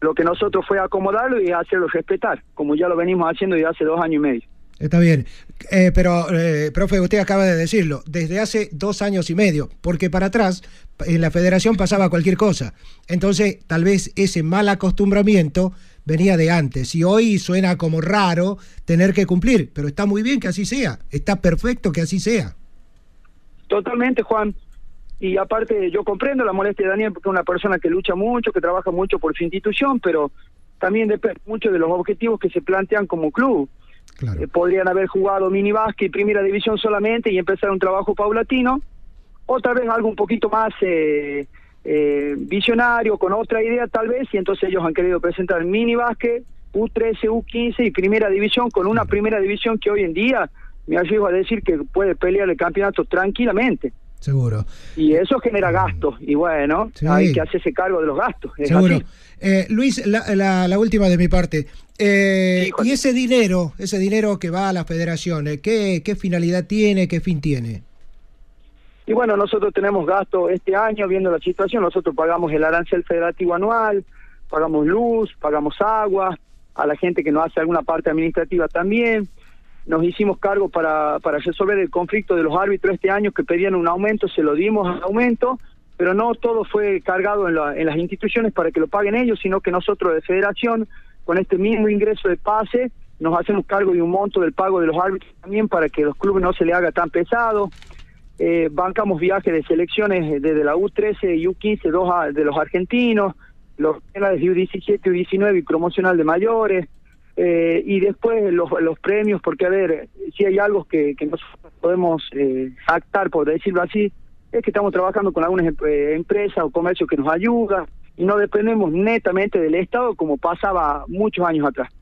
Lo que nosotros fue acomodarlo y hacerlo respetar, como ya lo venimos haciendo desde hace dos años y medio. Está bien, Eh, pero, eh, profe, usted acaba de decirlo, desde hace dos años y medio, porque para atrás en la federación pasaba cualquier cosa. Entonces, tal vez ese mal acostumbramiento venía de antes y hoy suena como raro tener que cumplir, pero está muy bien que así sea, está perfecto que así sea. Totalmente, Juan. Y aparte, yo comprendo la molestia de Daniel porque es una persona que lucha mucho, que trabaja mucho por su institución, pero también depende mucho de los objetivos que se plantean como club. Claro. Eh, podrían haber jugado mini básquet y primera división solamente y empezar un trabajo paulatino, o tal vez algo un poquito más eh, eh, visionario, con otra idea tal vez, y entonces ellos han querido presentar mini básquet, U13, U15 y primera división, con una primera división que hoy en día me arriesgo a decir que puede pelear el campeonato tranquilamente. Seguro. Y eso genera gastos, y bueno, Sí. hay que hacerse cargo de los gastos. es Seguro. Eh, Luis, la, la- la última de mi parte. Eh, Sí, y ese dinero, ese dinero que va a la federación, eh, ¿qué, ¿qué finalidad tiene, qué fin tiene? Y bueno, nosotros tenemos gastos este año, viendo la situación, nosotros pagamos el arancel federativo anual, pagamos luz, pagamos agua, a la gente que nos hace alguna parte administrativa también. Nos hicimos cargo para, para resolver el conflicto de los árbitros este año que pedían un aumento, se lo dimos al aumento, pero no todo fue cargado en, la- en las instituciones para que lo paguen ellos, sino que nosotros de federación, con este mismo ingreso de pase, nos hacemos cargo de un monto del pago de los árbitros también para que los clubes no se le haga tan pesado eh, bancamos viajes de selecciones desde la U13 y U15 dos a- de los argentinos, los penales de U17, U19 y promocional de mayores, eh, y después los, premios, porque a ver, si hay algo que, que nosotros podemos eh, jactar, por decirlo así, es que estamos trabajando con algunas eh, empresas o comercios que nos ayudan y no dependemos netamente del Estado como pasaba muchos años atrás.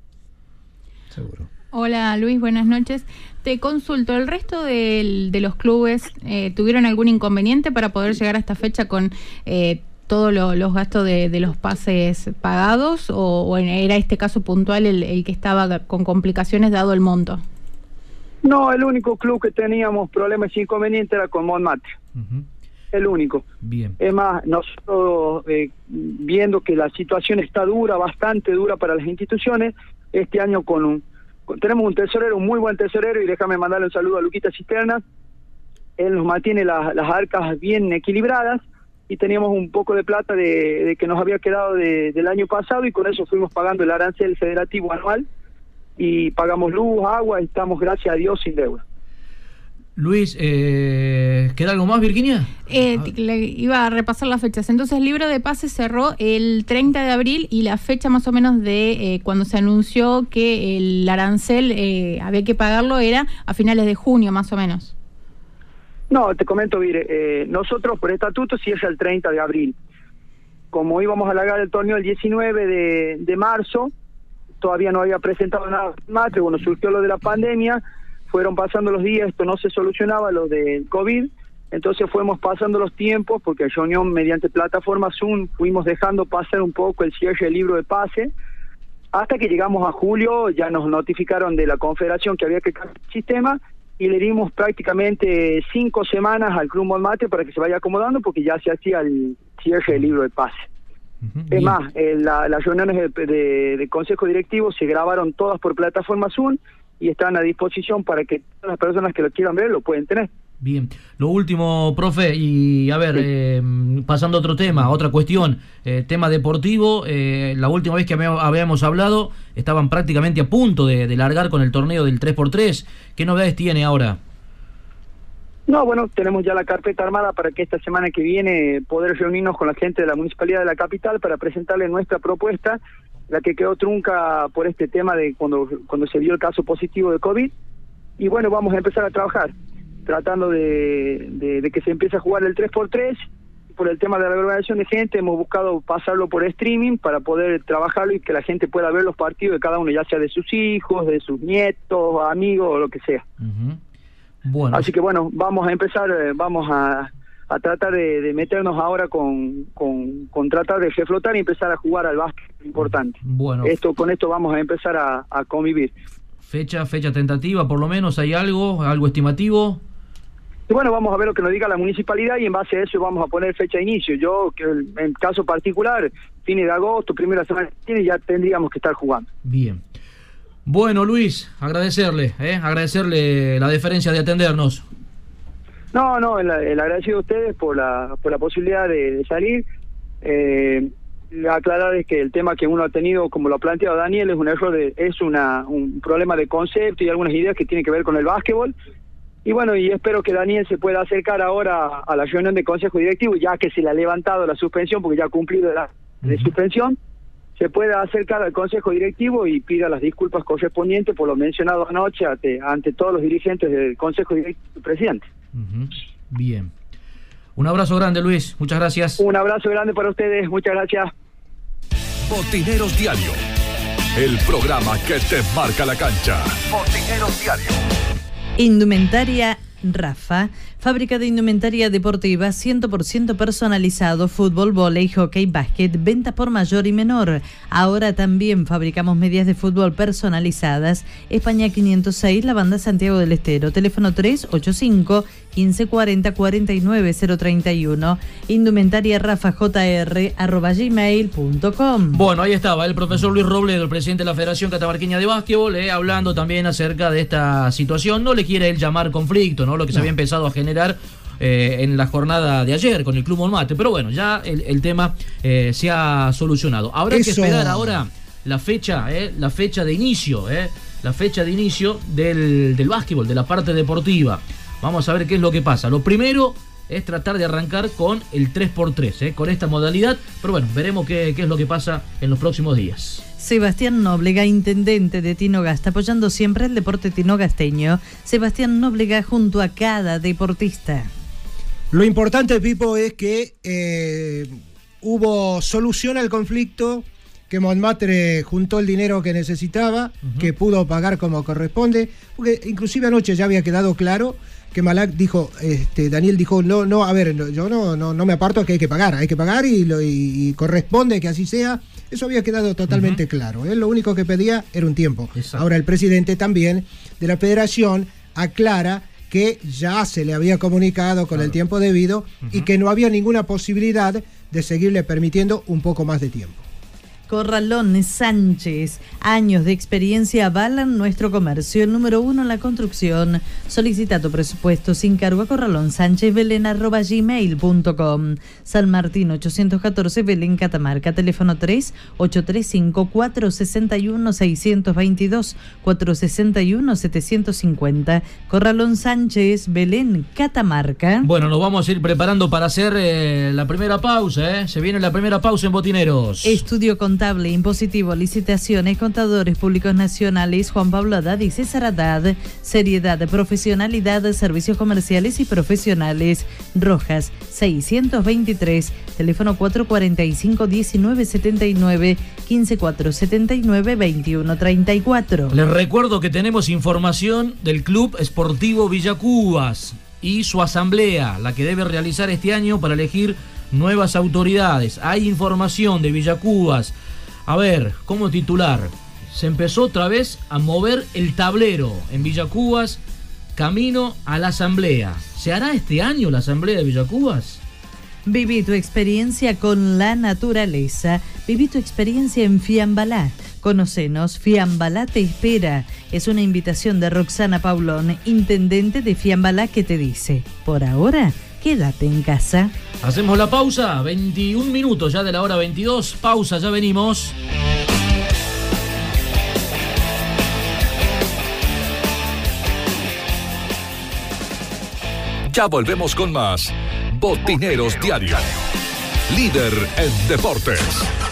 Seguro. Hola Luis, buenas noches. Te consulto, ¿el resto del- de, los clubes eh, tuvieron algún inconveniente para poder llegar a esta fecha con eh, todos lo- los gastos de, de los pases pagados o, o era este caso puntual el, el que estaba con complicaciones dado el monto? No, el único club que teníamos problemas e inconvenientes era con Monmate, Ujú. el único. Bien. Es más, nosotros eh, viendo que la situación está dura, bastante dura para las instituciones, este año con un, con- tenemos un tesorero, un muy buen tesorero, y déjame mandarle un saludo a Luquita Cisterna. Él nos mantiene las- las arcas bien equilibradas y teníamos un poco de plata de, que nos había quedado de- del año pasado y con eso fuimos pagando el arancel federativo anual y pagamos luz, agua y estamos, gracias a Dios, sin deuda. Luis, eh, ¿queda algo más, Virginia? Eh, le iba a repasar las fechas. Entonces, el libro de pases cerró el 30 de abril y la fecha más o menos de eh, cuando se anunció que el arancel eh, había que pagarlo era a finales de junio, más o menos. No, te comento, Vire, eh, nosotros por estatuto sí es el 30 de abril. Como íbamos a alargar el torneo el 19 de, de marzo, todavía no había presentado nada más, que cuando surgió lo de la pandemia, fueron pasando los días, esto no se solucionaba, lo del COVID, entonces fuimos pasando los tiempos, porque en reunión mediante plataforma Zoom fuimos dejando pasar un poco el cierre del libro de pase, hasta que llegamos a julio, ya nos notificaron de la confederación que había que cambiar el sistema, y le dimos prácticamente cinco semanas al Club Monmate para que se vaya acomodando, porque ya se hacía el cierre del libro de pase. Es más, eh, la- las reuniones de, de- de consejo directivo se grabaron todas por plataforma Zoom y están a disposición para que todas las personas que lo quieran ver lo pueden tener. Bien, lo último, profe, y a ver, eh, pasando a otro tema, otra cuestión, eh, tema deportivo, eh, la última vez que había- habíamos hablado estaban prácticamente a punto de, de largar con el torneo del 3x3, ¿qué novedades tiene ahora? No, bueno, tenemos ya la carpeta armada para que esta semana que viene poder reunirnos con la gente de la Municipalidad de la Capital para presentarle nuestra propuesta, la que quedó trunca por este tema de cuando, cuando se vio el caso positivo de COVID. Y bueno, vamos a empezar a trabajar, tratando de, de- de que se empiece a jugar el 3x3. Por el tema de la aglomeración de gente, hemos buscado pasarlo por streaming para poder trabajarlo y que la gente pueda ver los partidos de cada uno, ya sea de sus hijos, de sus nietos, amigos o lo que sea. Bueno, Así que bueno, vamos a empezar, eh, vamos a, a tratar de, de meternos ahora con, con, con tratar de reflotar y empezar a jugar al básquet, importante. bueno, Esto Con esto vamos a empezar a, a convivir. fecha, fecha tentativa, por lo menos, ¿hay algo, algo estimativo? Y bueno, vamos a ver lo que nos diga la municipalidad y en base a eso vamos a poner fecha de inicio. Yo, en caso particular, fines de agosto, primera semana viene, ya tendríamos que estar jugando. Bien. Bueno, Luis, agradecerle, ¿eh? agradecerle la deferencia de atendernos. No, no, el, el agradecido a ustedes por la, por la posibilidad de, de salir. Eh, aclarar es que el tema que uno ha tenido, como lo ha planteado Daniel, es un error, de, es una, un problema de concepto y algunas ideas que tienen que ver con el básquetbol. Y bueno, y espero que Daniel se pueda acercar ahora a la reunión de consejo directivo, ya que se le ha levantado la suspensión, porque ya ha cumplido la de suspensión, se pueda acercar al consejo directivo y pida las disculpas correspondientes por lo mencionado anoche ante, ante todos los dirigentes del consejo directivo y Bien. Un abrazo grande, Luis. Muchas gracias. Un abrazo grande para ustedes, muchas gracias. Botineros Diario. El programa que te marca la cancha. Botineros Diario. Indumentaria Rafa, fábrica de indumentaria deportiva 100% personalizado, fútbol, volei, hockey, básquet, venta por mayor y menor. Ahora también fabricamos medias de fútbol personalizadas. España 506, la banda Santiago del Estero, teléfono 385 1540 49 031. Indumentaria Rafa JR arroba gmail.com. Bueno, ahí estaba el profesor Luis Robledo, el presidente de la Federación Catamarqueña de Básquetbol, eh, hablando también acerca de esta situación. No le quiere él llamar conflicto, ¿no? Lo que se había empezado a generar eh, en la jornada de ayer con el Club Monmate. Pero bueno, ya el, el tema eh, se ha solucionado. Habrá que Eso. esperar ahora la fecha, eh, la fecha de inicio, eh, la fecha de inicio del, del básquetbol, de la parte deportiva. Vamos a ver qué es lo que pasa. Lo primero es tratar de arrancar con el 3x3, eh, con esta modalidad. Pero bueno, veremos qué, qué es lo que pasa en los próximos días. Sebastián Nóblega, intendente de Tinogasta, apoyando siempre el deporte tinogasteño. Sebastián Nóblega junto a cada deportista. Lo importante, Pipo, es que eh, hubo solución al conflicto, que Montmartre juntó el dinero que necesitaba, que pudo pagar como corresponde, porque inclusive anoche ya había quedado claro que Malak dijo, este, Daniel dijo, no, no, a ver, no, yo no, no, no me aparto que hay que pagar, hay que pagar y, lo- y- y corresponde que así sea. Eso había quedado totalmente claro. Él lo único que pedía era un tiempo. Exacto. Ahora el presidente también de la federación aclara que ya se le había comunicado con el tiempo debido y que no había ninguna posibilidad de seguirle permitiendo un poco más de tiempo. Corralón Sánchez. Años de experiencia avalan nuestro comercio. El número uno en la construcción. Solicita tu presupuesto sin cargo a Corralón Sánchez Belén arroba gmail.com. San Martín 814 Belén Catamarca. Teléfono 3 835 461 622 461 750. Corralón Sánchez Belén Catamarca. Bueno, nos vamos a ir preparando para hacer eh, la primera pausa. ¿eh? Se viene la primera pausa en Botineros. Estudio contable, impositivo, licitaciones, contadores públicos nacionales, Juan Pablo Haddad y César Haddad, seriedad, profesionalidad, servicios comerciales y profesionales, Rojas 623, teléfono 445-1979, 15479-2134. Les recuerdo que tenemos información del Club Esportivo Villacubas y su asamblea, la que debe realizar este año para elegir nuevas autoridades. Hay información de Villacubas a ver, ¿cómo titular? Se empezó otra vez a mover el tablero en Villacubas camino a la asamblea. ¿Se hará este año la asamblea de Villacubas? Viví tu experiencia con la naturaleza. Viví tu experiencia en Fiambalá. Conocenos, Fiambalá te espera. Es una invitación de Roxana Paulón, intendente de Fiambalá, que te dice, por ahora, quédate en casa. Hacemos la pausa, 21 minutos ya de la hora 22. Pausa, ya venimos. Ya volvemos con más Botineros Diario. Líder en deportes.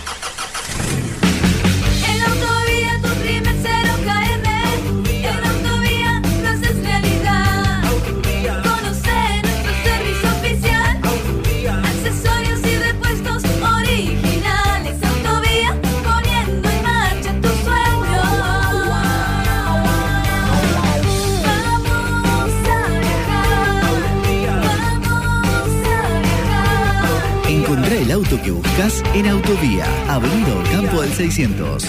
Que buscas en Autovía, Avenida Campo del 600.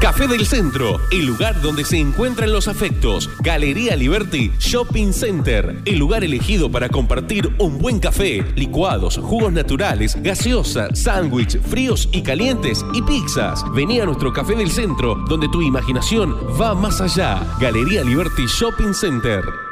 Café del Centro, el lugar donde se encuentran los afectos. Galería Liberty Shopping Center, el lugar elegido para compartir un buen café, licuados, jugos naturales, gaseosa, sándwich, fríos y calientes y pizzas. Vení a nuestro Café del Centro, donde tu imaginación va más allá. Galería Liberty Shopping Center.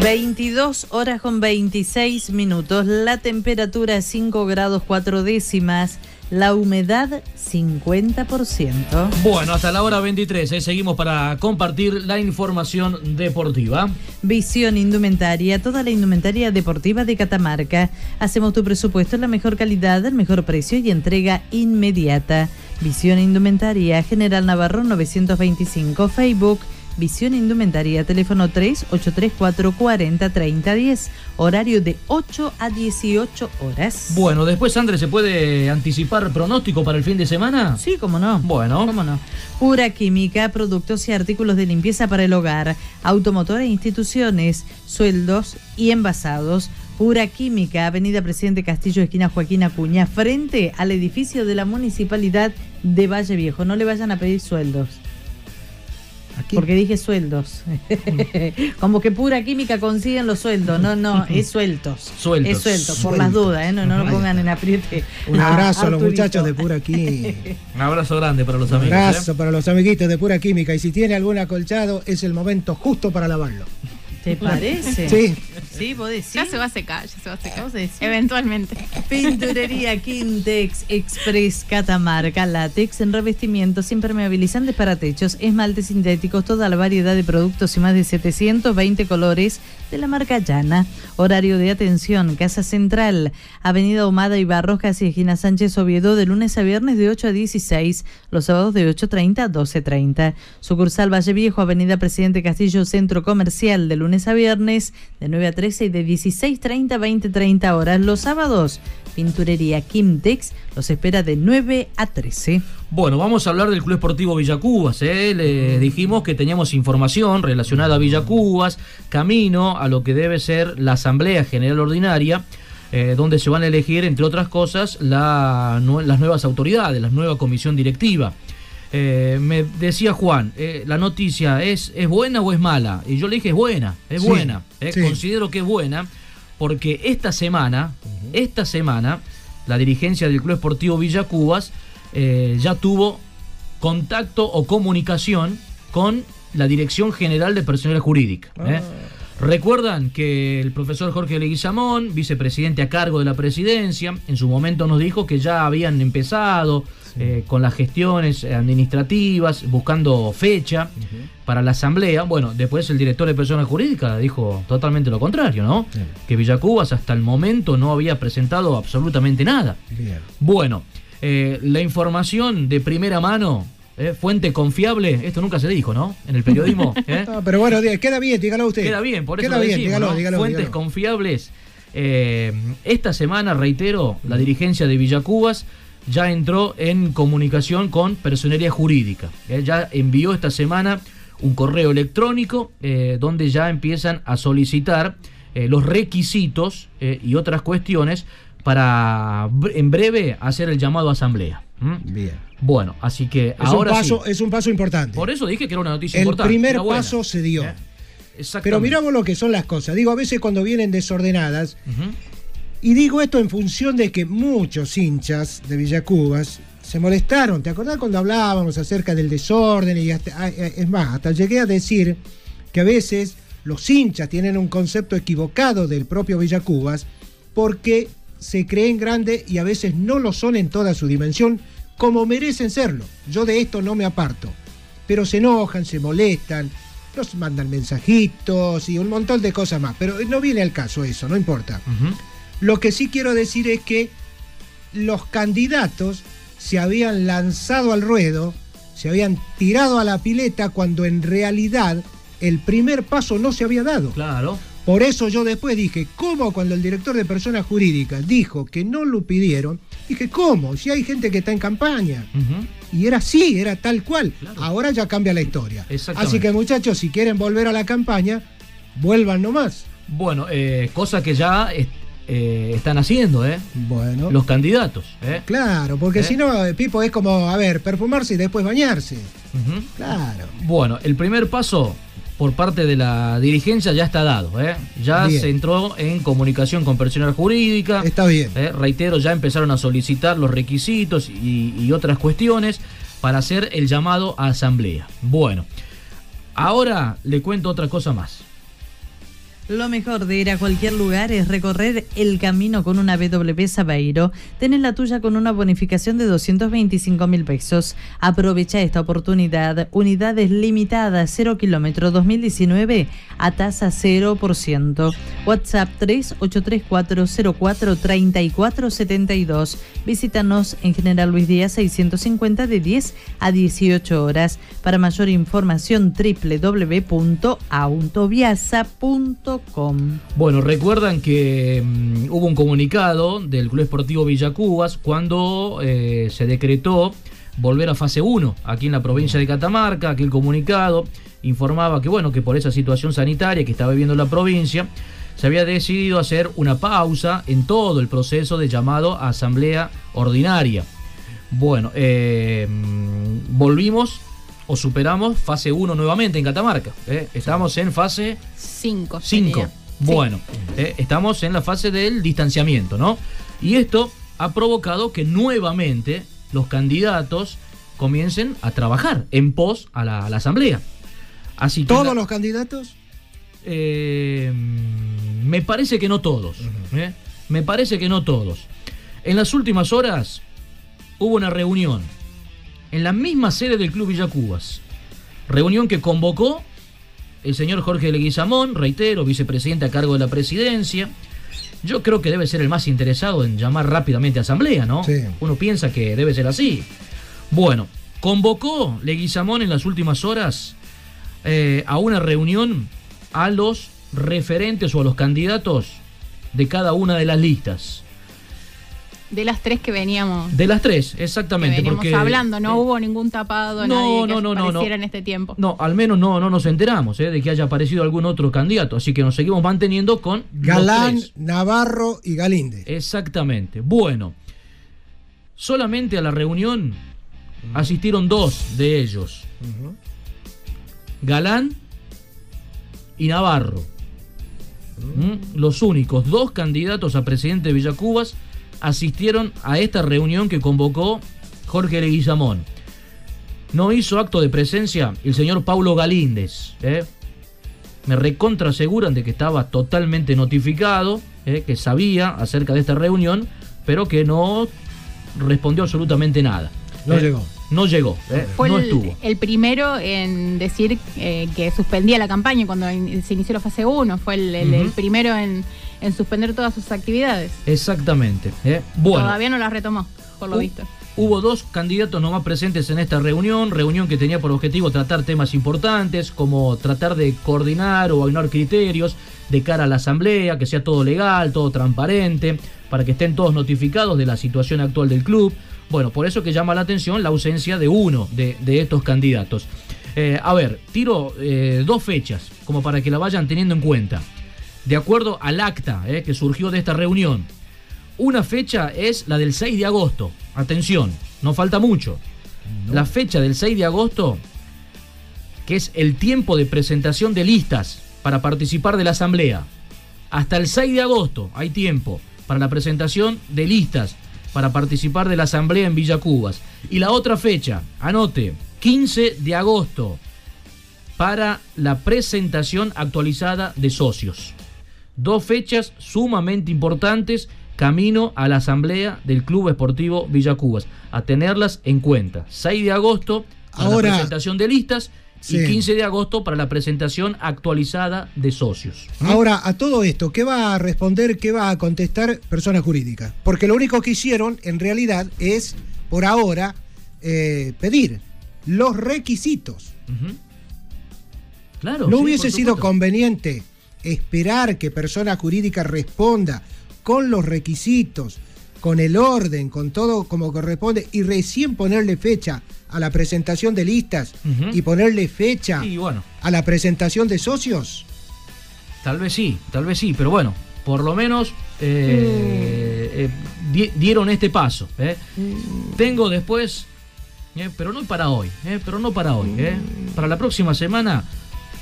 ...22 horas con 26 minutos... ...la temperatura 5 grados 4 décimas... La humedad 50%. Bueno, hasta la hora 23, ¿eh? seguimos para compartir la información deportiva. Visión Indumentaria, toda la indumentaria deportiva de Catamarca. Hacemos tu presupuesto en la mejor calidad, el mejor precio y entrega inmediata. Visión Indumentaria, General Navarro 925, Facebook. Visión Indumentaria, teléfono 3834 40 30 10, horario de 8 a 18 horas. Bueno, después, Andrés, ¿se puede anticipar pronóstico para el fin de semana? Sí, cómo no. Bueno. ¿Cómo no? Pura Química, productos y artículos de limpieza para el hogar, automotor e instituciones, sueldos y envasados. Pura Química, Avenida Presidente Castillo, esquina Joaquín Acuña, frente al edificio de la Municipalidad de Valle Viejo. No le vayan a pedir sueldos. Porque dije sueldos. Como que pura química consiguen los sueldos. No, no, es sueltos. Sueltos. Es sueltos, por las dudas, ¿eh? no, no lo pongan en apriete. Un abrazo a, los muchachos de pura química. Un abrazo grande para los amigos. Un abrazo para los amiguitos de pura química. Y si tiene algún acolchado, es el momento justo para lavarlo. ¿Te parece? Sí. Sí, vos decís. Ya se va a secar, ya se va a secar. Eventualmente. Pinturería Quintex Express Catamarca, látex en revestimientos impermeabilizantes para techos, esmaltes sintéticos, toda la variedad de productos y más de 720 colores de la marca Llana. Horario de atención, Casa Central, Avenida Humada y Barros, casi esquina Sánchez Oviedo, de lunes a viernes de 8 a 16, los sábados de 8.30 a 12.30. Sucursal Valle Viejo, Avenida Presidente Castillo, Centro Comercial, de lunes a viernes, de 9 a 13 y de 16.30 a 20.30 horas. Los sábados, Pinturería Kimtex los espera de 9 a 13. Bueno, vamos a hablar del Club Esportivo Villacubas. ¿eh? Le dijimos que teníamos información relacionada a Villacubas, camino a lo que debe ser la Asamblea General Ordinaria. Eh, donde se van a elegir, entre otras cosas, la, las nuevas autoridades, la nueva comisión directiva. Eh, me decía Juan, eh, la noticia es, es buena o es mala. Y yo le dije es buena, es Sí, buena. eh, sí. Considero que es buena porque esta semana, esta semana, la dirigencia del Club Esportivo Villacubas eh, ya tuvo contacto o comunicación con la Dirección General de Personal Jurídica. ¿eh? Recuerdan que el profesor Jorge Leguizamón, vicepresidente a cargo de la presidencia, en su momento nos dijo que ya habían empezado eh, con las gestiones administrativas, buscando fecha para la asamblea. Bueno, después el director de personas jurídicas dijo totalmente lo contrario, ¿no? Que Villacubas hasta el momento no había presentado absolutamente nada. Bien. Bueno, eh, la información de primera mano, eh, fuente confiable, esto nunca se dijo, ¿no? En el periodismo. ¿eh? No, pero bueno, queda bien, dígalo usted. Queda bien, por eso Queda lo bien, decimos, dígalo, ¿no? dígalo, Fuentes dígalo. confiables. Eh, esta semana, reitero, la dirigencia de Villacubas ya entró en comunicación con personería jurídica. Eh, ya envió esta semana un correo electrónico eh, donde ya empiezan a solicitar eh, los requisitos eh, y otras cuestiones para en breve hacer el llamado a asamblea. Bien. Bueno, así que Es, ahora un paso, sí. es un paso importante. Por eso dije que era una noticia El importante. primer era buena. paso se dio. Exactamente. Pero miramos lo que son las cosas. Digo, a veces cuando vienen desordenadas. Y digo esto en función de que muchos hinchas de Villacubas se molestaron. ¿Te acordás cuando hablábamos acerca del desorden? Y hasta- es más, hasta llegué a decir que a veces los hinchas tienen un concepto equivocado del propio Villacubas porque se creen grandes y a veces no lo son en toda su dimensión como merecen serlo. Yo de esto no me aparto. Pero se enojan, se molestan, nos mandan mensajitos y un montón de cosas más. Pero no viene al caso eso, no importa. Ujú. Lo que sí quiero decir es que los candidatos se habían lanzado al ruedo, se habían tirado a la pileta cuando en realidad el primer paso no se había dado. Claro. Por eso yo después dije, ¿cómo cuando el director de personas jurídicas dijo que no lo pidieron? Dije, ¿cómo? Si hay gente que está en campaña. Y era así, era tal cual. Ahora ya cambia la historia. Así que muchachos, si quieren volver a la campaña, vuelvan nomás. Bueno, eh, cosa que ya eh, están haciendo, ¿eh? Bueno. Los candidatos, ¿eh? Claro, porque ¿Eh? si no, Pipo es como, a ver, perfumarse y después bañarse. Claro. Bueno, el primer paso por parte de la dirigencia ya está dado, ¿eh? Ya Bien. se entró en comunicación con personal jurídica. Está bien. Reitero, ya empezaron a solicitar los requisitos y, y otras cuestiones para hacer el llamado a asamblea. Bueno, ahora le cuento otra cosa más. Lo mejor de ir a cualquier lugar es recorrer el camino con una BW Sabeiro. Tenés la tuya con una bonificación de 225 mil pesos. Aprovecha esta oportunidad. Unidades limitadas, 0 kilómetros 2019 a tasa 0%. WhatsApp 3834043472. Visítanos en General Luis Díaz 650 de 10 a 18 horas. Para mayor información www.autoviasa.com. Bueno, recuerdan que mm, hubo un comunicado del Club Esportivo Villacubas cuando eh, se decretó volver a fase 1 aquí en la provincia de Catamarca. Aquel comunicado informaba que, bueno, que por esa situación sanitaria que estaba viviendo la provincia, se había decidido hacer una pausa en todo el proceso de llamado a asamblea ordinaria. Bueno, eh, mm, volvimos o superamos fase 1 nuevamente en Catamarca. ¿eh? Estamos en fase 5. 5. Bueno, eh, estamos en la fase del distanciamiento, ¿no? Y esto ha provocado que nuevamente los candidatos comiencen a trabajar en pos a la, a la asamblea. Así que ¿Todos la- los candidatos? eh, me parece que no todos. ¿eh? Me parece que no todos. En las últimas horas hubo una reunión en la misma sede del Club Villacubas. Reunión que convocó el señor Jorge Leguizamón, reitero, vicepresidente a cargo de la presidencia. Yo creo que debe ser el más interesado en llamar rápidamente a asamblea, ¿no? Sí. Uno piensa que debe ser así. Bueno, convocó Leguizamón en las últimas horas eh, a una reunión a los referentes o a los candidatos de cada una de las listas. De las tres que veníamos, De las tres, que exactamente. veníamos porque, hablando, no hubo ningún tapado, No, nadie que no, no, no, apareciera no. en este tiempo. No, al menos no, no nos enteramos eh, de que haya aparecido algún otro candidato. Así que nos seguimos manteniendo con. los Galán, tres. Navarro y Galinde. Exactamente. Bueno, solamente a la reunión asistieron dos de ellos: Galán y Navarro. ¿Mm? Los únicos dos candidatos a presidente de Villacubas asistieron a esta reunión que convocó Jorge Leguizamón. No hizo acto de presencia el señor Paulo Galíndez. ¿eh? Me recontra aseguran de que estaba totalmente notificado, ¿eh? que sabía acerca de esta reunión, pero que no respondió absolutamente nada. No ¿eh? llegó. No llegó, ¿eh? Fue no el, estuvo. el primero en decir eh, que suspendía la campaña cuando in- se inició la fase 1. Fue el, el- primero en, en suspender todas sus actividades. Exactamente. ¿eh? Bueno, Todavía no las retomó, por lo Uh, visto. Hubo dos candidatos nomás presentes en esta reunión, reunión que tenía por objetivo tratar temas importantes, como tratar de coordinar o aunar criterios de cara a la asamblea, que sea todo legal, todo transparente, para que estén todos notificados de la situación actual del club. Bueno, por eso que llama la atención la ausencia de uno de, de estos candidatos. Eh, a ver, tiro eh, dos fechas, como para que la vayan teniendo en cuenta. De acuerdo al acta eh, que surgió de esta reunión, Una fecha es la del 6 de agosto. Atención, no falta mucho. La fecha del 6 de agosto, que es el tiempo de presentación de listas para participar de la asamblea. Hasta el 6 de agosto hay tiempo para la presentación de listas para participar de la asamblea en Villa Cubas. Y la otra fecha, anote, 15 de agosto, para la presentación actualizada de socios. Dos fechas sumamente importantes camino a la asamblea del Club Esportivo Villa Cubas. A tenerlas en cuenta. 6 de agosto para Ahora- la presentación de listas y Sí. 15 de agosto para la presentación actualizada de socios. Ahora, a todo esto, ¿qué va a responder, qué va a contestar persona jurídica? Porque lo único que hicieron, en realidad, es, por ahora, eh, pedir los requisitos. Claro. ¿No sí, hubiese sido conveniente esperar que persona jurídica responda con los requisitos, con el orden, con todo como corresponde, y recién ponerle fecha a la presentación de listas y ponerle fecha Y bueno, a la presentación de socios? tal vez sí, tal vez sí, pero bueno, por lo menos eh, eh, di- dieron este paso. ¿eh? Tengo después, eh, pero no para hoy, eh, pero no para hoy, eh, para la próxima semana,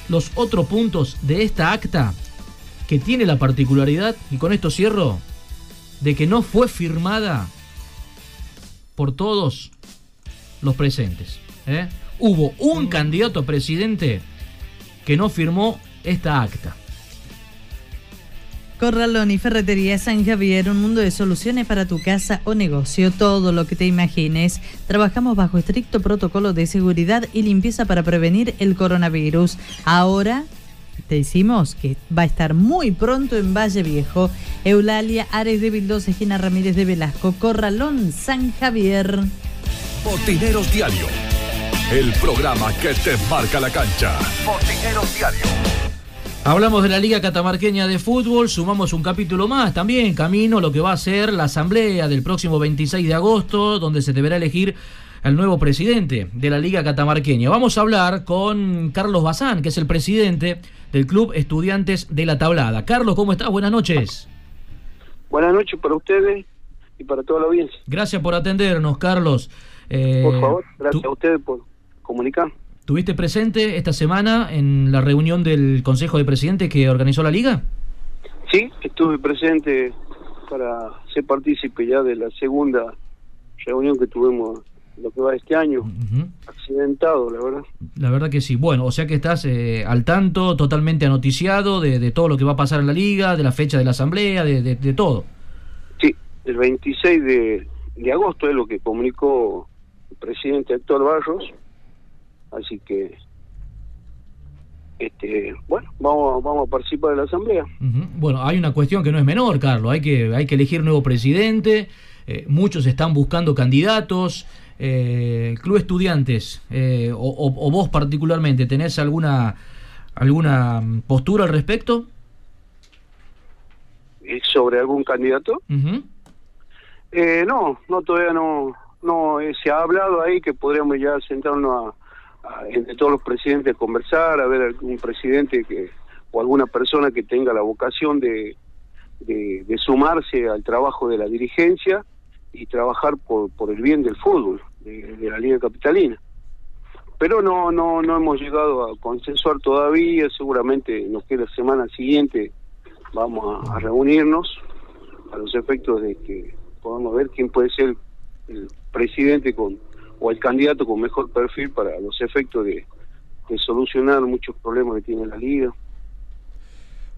los otros puntos de esta acta que tiene la particularidad, y con esto cierro, de que no fue firmada por todos los presentes. ¿eh? Hubo un candidato a presidente que no firmó esta acta. Corralón y Ferretería San Javier, un mundo de soluciones para tu casa o negocio, todo lo que te imagines. Trabajamos bajo estricto protocolo de seguridad y limpieza para prevenir el coronavirus. Ahora te decimos que va a estar muy pronto en Valle Viejo. Eulalia Ares de Vildosa, Gina Ramírez de Velasco, Corralón San Javier. Botineros Diario. El programa que te marca la cancha. Botineros Diario. Hablamos de la Liga Catamarqueña de Fútbol, sumamos un capítulo más también, camino lo que va a ser la asamblea del próximo 26 de agosto, donde se deberá elegir al nuevo presidente de la Liga Catamarqueña. Vamos a hablar con Carlos Bazán, que es el presidente del Club Estudiantes de la Tablada. Carlos, ¿cómo estás? Buenas noches. Buenas noches para ustedes y para toda la audiencia. Gracias por atendernos, Carlos. Eh, Por favor, tú- gracias a ustedes por comunicar. ¿Tuviste presente esta semana en la reunión del Consejo de Presidentes que organizó la Liga? Sí, estuve presente para ser partícipe ya de la segunda reunión que tuvimos lo que va este año. Accidentado, la verdad. La verdad que sí. Bueno, o sea que estás eh, al tanto, totalmente anoticiado de, de todo lo que va a pasar en la liga, de la fecha de la asamblea, de, de- de todo. Sí, el 26 de, de agosto es lo que comunicó el presidente Héctor Barros. Así que, este, bueno, vamos, vamos a participar de la asamblea. Bueno, hay una cuestión que no es menor, Carlos. Hay que, hay que elegir nuevo presidente. eh, muchos están buscando candidatos. Eh, Club Estudiantes, eh, o, o- o vos particularmente, ¿tenés alguna, alguna postura al respecto? ¿Es ¿Sobre algún candidato? Ujú. Eh, no, no, todavía no, no eh, se ha hablado ahí que podríamos ya sentarnos a- entre todos los presidentes conversar, a ver algún presidente que o alguna persona que tenga la vocación de, de, sumarse al trabajo de la dirigencia y trabajar por, por el bien del fútbol, de, la Liga Capitalina. Pero no, no, no hemos llegado a consensuar todavía, seguramente nos queda la semana siguiente, vamos a reunirnos a los efectos de que podamos ver quién puede ser el presidente con o el candidato con mejor perfil para los efectos de, de solucionar muchos problemas que tiene la liga.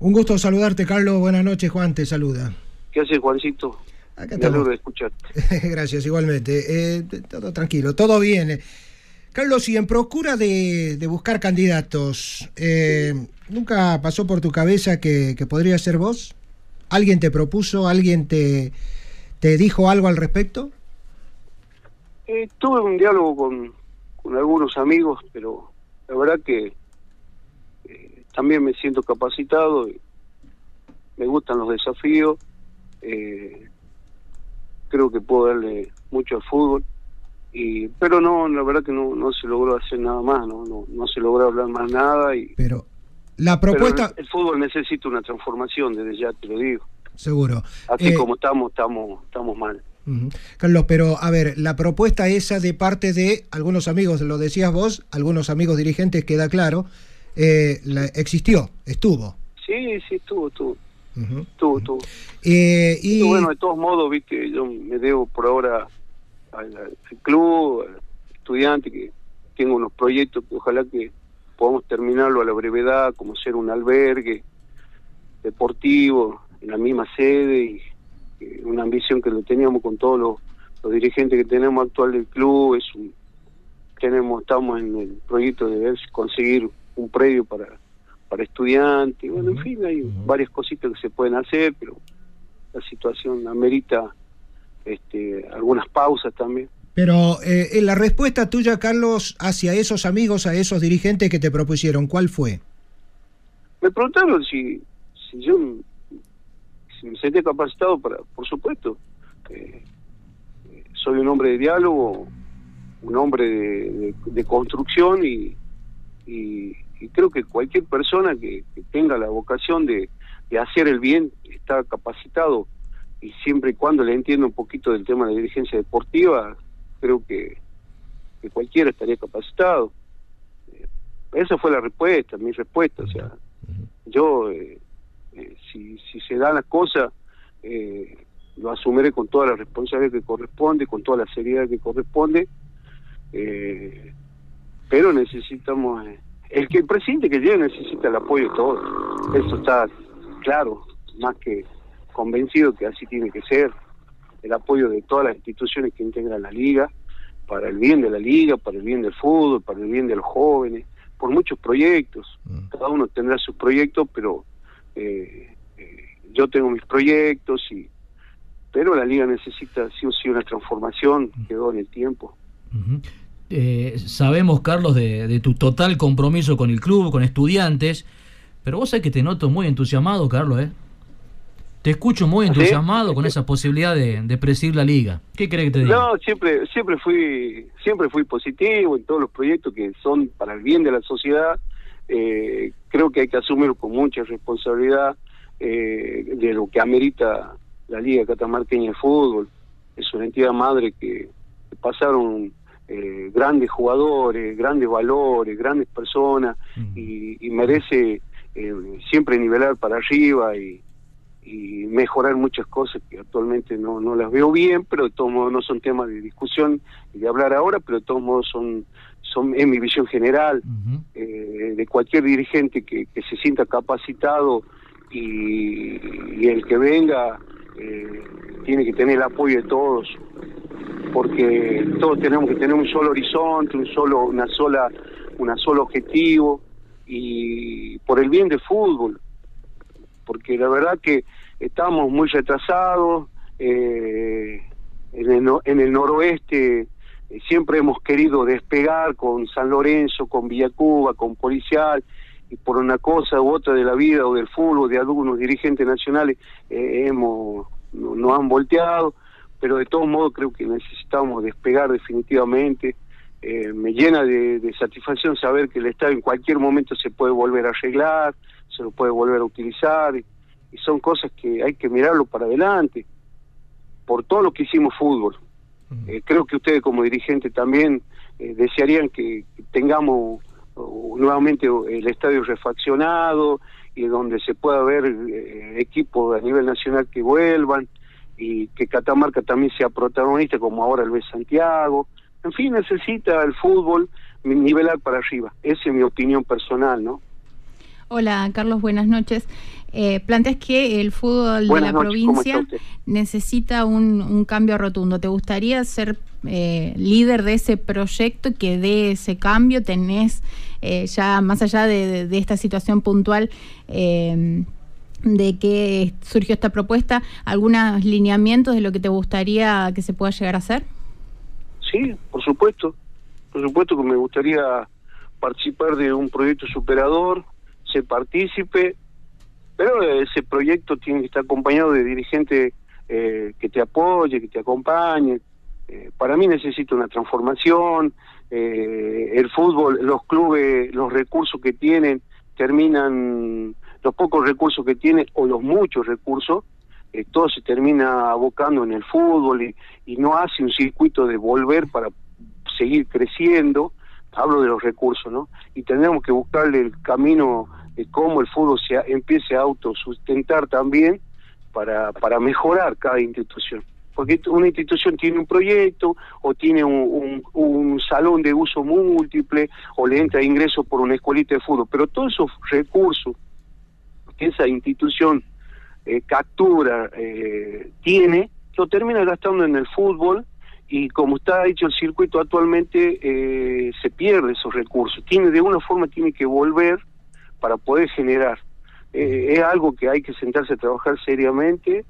Un gusto saludarte, Carlos. Buenas noches, Juan, te saluda. ¿Qué hace Juancito? Acá estamos. de escucharte. Gracias, igualmente. Eh, todo tranquilo, todo bien. Carlos, y en procura de, de buscar candidatos, eh, ¿nunca pasó por tu cabeza que, que podría ser vos? ¿Alguien te propuso? ¿Alguien te, te dijo algo al respecto? Eh, tuve un diálogo con, con algunos amigos, pero la verdad que eh, también me siento capacitado, y me gustan los desafíos, eh, creo que puedo darle mucho al fútbol, y pero no, la verdad que no, no se logró hacer nada más, no, no, no se logró hablar más nada y Pero la pero propuesta... el, el fútbol necesita una transformación, desde ya te lo digo. Seguro. Así Eh, como estamos, estamos, estamos mal. Carlos, pero a ver, la propuesta esa de parte de algunos amigos, lo decías vos, algunos amigos dirigentes, queda claro, eh, la- existió, estuvo. Sí, sí, estuvo, estuvo, estuvo, estuvo. Eh, y bueno, de todos modos, viste, yo me debo por ahora al, al club, al estudiante, que tengo unos proyectos que ojalá que podamos terminarlo a la brevedad, como ser un albergue deportivo en la misma sede y una ambición que lo teníamos con todos los, los dirigentes que tenemos actual del club es un tenemos estamos en el proyecto de ver conseguir un predio para para estudiantes bueno en fin hay varias cositas que se pueden hacer pero la situación amerita este algunas pausas también. Pero eh, en la respuesta tuya, Carlos, hacia esos amigos, a esos dirigentes que te propusieron, ¿cuál fue? me preguntaron si si yo si me sentía capacitado para por supuesto eh, eh, soy un hombre de diálogo un hombre de, de- de construcción y, y, y creo que cualquier persona que, que tenga la vocación de, de hacer el bien está capacitado y siempre y cuando le entienda un poquito del tema de la dirigencia deportiva creo que, que cualquiera estaría capacitado. Eh, esa fue la respuesta mi respuesta o sea yo eh, eh, si, si se dan las cosas eh, lo asumiré con toda la responsabilidad que corresponde con toda la seriedad que corresponde eh, pero necesitamos eh, el que el presidente que llegue necesita el apoyo de todos. Eso está claro más que convencido que así tiene que ser. El apoyo de todas las instituciones que integran la liga para el bien de la liga para el bien del fútbol para el bien de los jóvenes por muchos proyectos. Cada uno tendrá sus proyectos pero eh, eh, yo tengo mis proyectos y pero la liga necesita sí o sí una transformación quedó en el tiempo Eh, sabemos, Carlos, de, de tu total compromiso con el club, con estudiantes, pero vos sabés que te noto muy entusiasmado, Carlos, ¿eh? Te escucho muy ¿Ah, ¿Sí? entusiasmado con esa posibilidad de, de presidir la liga. ¿Qué crees que te diga? No, siempre, siempre fui, siempre fui positivo en todos los proyectos que son para el bien de la sociedad. Eh, creo que hay que asumir con mucha responsabilidad eh, de lo que amerita la Liga Catamarqueña de Fútbol. Es una entidad madre que, pasaron eh, grandes jugadores, grandes valores, grandes personas y, y merece eh, siempre nivelar para arriba y, y mejorar muchas cosas que actualmente no, no las veo bien, pero de todos modos no son temas de discusión y de hablar ahora, pero de todos modos son, son en mi visión general eh, de cualquier dirigente que, que se sienta capacitado y, y el que venga eh, tiene que tener el apoyo de todos porque todos tenemos que tener un solo horizonte, un solo, una sola, una solo objetivo y por el bien del fútbol, porque la verdad que estamos muy retrasados eh, en, el, no- en el noroeste. Siempre hemos querido despegar con San Lorenzo, con Villacuba, con Policial, y por una cosa u otra de la vida o del fútbol, de algunos dirigentes nacionales, eh, hemos no- nos han volteado, pero de todos modos creo que necesitamos despegar definitivamente. Eh, me llena de, satisfacción saber que el Estado en cualquier momento se puede volver a arreglar, se lo puede volver a utilizar, y son cosas que hay que mirarlo para adelante, por todo lo que hicimos fútbol. Eh, creo que ustedes como dirigentes también eh, desearían que, tengamos uh, nuevamente el estadio refaccionado y donde se pueda ver eh, equipos a nivel nacional que vuelvan y que Catamarca también sea protagonista como ahora lo es Santiago. En fin, necesita el fútbol nivelar para arriba. Esa es mi opinión personal, ¿no? Hola, Carlos, buenas noches. Eh, planteas que el fútbol Buenas de la noches, ¿cómo está provincia necesita un, un cambio rotundo. ¿Te gustaría ser eh, líder de ese proyecto que dé ese cambio? ¿Tenés eh, ya, más allá de, de- de esta situación puntual, eh, de que surgió esta propuesta, algunos lineamientos de lo que te gustaría que se pueda llegar a hacer? Sí, por supuesto. Por supuesto que me gustaría participar de un proyecto superador, ser partícipe, pero ese proyecto tiene que estar acompañado de dirigentes eh, que te apoye, que te acompañen. Eh, para mí necesito una transformación. eh, el fútbol, los clubes, los recursos que tienen terminan, los pocos recursos que tienen o los muchos recursos eh, todo se termina abocando en el fútbol y, y no hace un circuito de volver para seguir creciendo, hablo de los recursos, ¿no? Y tendremos que buscarle el camino de cómo el fútbol se a- empiece a autosustentar también para, para mejorar cada institución. Porque una institución tiene un proyecto o tiene un, un- salón de uso múltiple o le entra ingreso por una escuelita de fútbol, pero todos esos recursos que esa institución eh, captura, eh, tiene, lo termina gastando en el fútbol y como está hecho el circuito actualmente, eh, se pierde esos recursos. Tiene de una forma tiene que volver para poder generar. Eh, es algo que hay que sentarse a trabajar seriamente,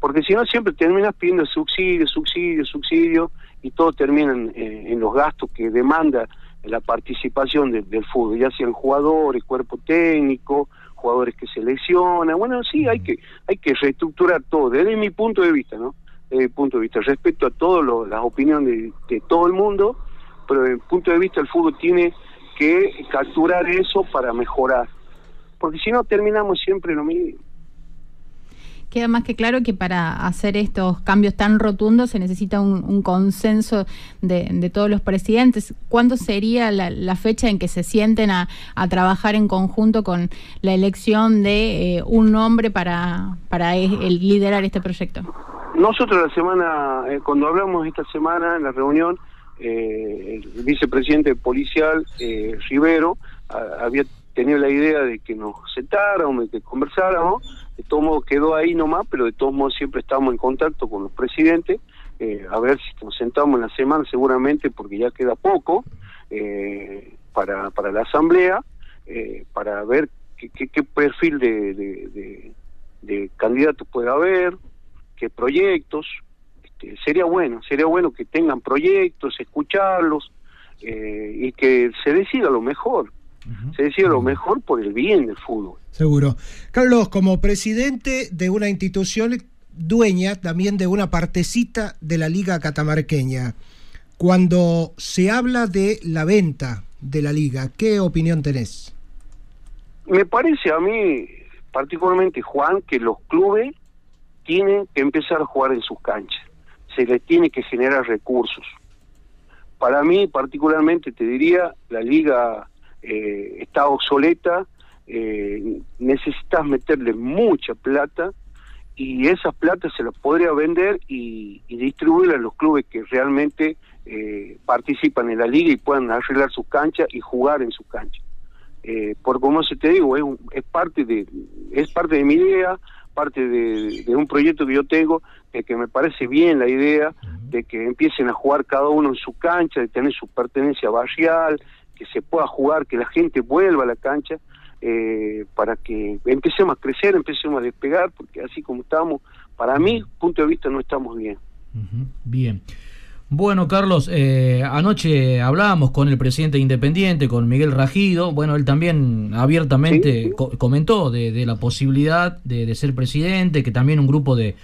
porque si no siempre terminas pidiendo subsidio, subsidio, subsidio, y todo termina en, eh, los gastos que demanda la participación de- del fútbol, ya sean jugadores, cuerpo técnico, jugadores que se lesionan. Bueno, sí, hay que hay que reestructurar todo, desde mi punto de vista, ¿no? Desde mi punto de vista, respeto a todas las opiniones de, todo el mundo, pero desde mi punto de vista el fútbol tiene que capturar eso para mejorar, porque si no terminamos siempre lo mismo. Queda más que claro que para hacer estos cambios tan rotundos se necesita un, un consenso de, de todos los presidentes. ¿Cuándo sería la, la fecha en que se sienten a, a trabajar en conjunto con la elección de eh, un nombre para, para e- el liderar este proyecto? Nosotros la semana, eh, cuando hablamos esta semana en la reunión, eh, el vicepresidente policial, eh, Rivero, había tenido la idea de que nos sentáramos, de que conversáramos, de todos modos quedó ahí nomás, pero de todos modos siempre estamos en contacto con los presidentes, eh, a ver si nos sentamos en la semana seguramente, porque ya queda poco eh, para, para la asamblea, eh, para ver qué, qué- qué perfil de, de, de- de candidatos puede haber, qué proyectos. Este, sería bueno, sería bueno que tengan proyectos, escucharlos eh, y que se decida lo mejor. Se decida lo mejor por el bien del fútbol. Seguro. Carlos, como presidente de una institución dueña también de una partecita de la Liga Catamarqueña, cuando se habla de la venta de la liga, ¿qué opinión tenés? Me parece a mí, particularmente Juan, que los clubes tienen que empezar a jugar en sus canchas. Se les tiene que generar recursos. Para mí, particularmente, te diría, la liga eh, está obsoleta, eh, necesitas meterle mucha plata y esas platas se las podría vender y, distribuir a los clubes que realmente eh, participan en la liga y puedan arreglar sus canchas y jugar en sus canchas. Por como se te digo, es parte de es parte de mi idea, parte de, de un proyecto que yo tengo, de que me parece bien la idea de que empiecen a jugar cada uno en su cancha, de tener su pertenencia barrial, que se pueda jugar, que la gente vuelva a la cancha, eh, para que empecemos a crecer, empecemos a despegar, porque así como estamos, para mí, punto de vista, no estamos bien. Bien. Bueno, Carlos, eh, anoche hablábamos con el presidente Independiente, con Miguel Rajido. Bueno, él también abiertamente co- comentó de, de la posibilidad de, de ser presidente, que también un grupo de,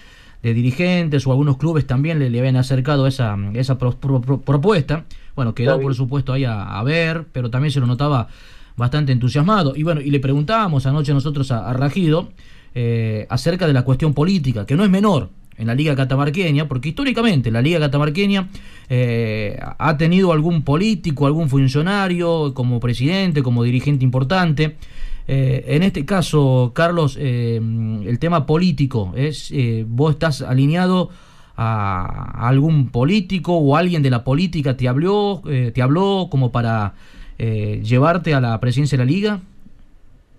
de dirigentes o algunos clubes también le, le habían acercado esa, esa pro- pro- pro- propuesta. Bueno, quedó por supuesto ahí a, a ver, pero también se lo notaba bastante entusiasmado. Y bueno, y le preguntábamos anoche nosotros a, a Rajido eh, acerca de la cuestión política, que no es menor en la Liga Catamarqueña, porque históricamente la Liga Catamarqueña eh, ha tenido algún político, algún funcionario como presidente, como dirigente importante. Eh, en este caso, Carlos, eh, el tema político, es ¿vos estás alineado a, algún político o alguien de la política te habló, te habló como para llevarte a la presidencia de la Liga?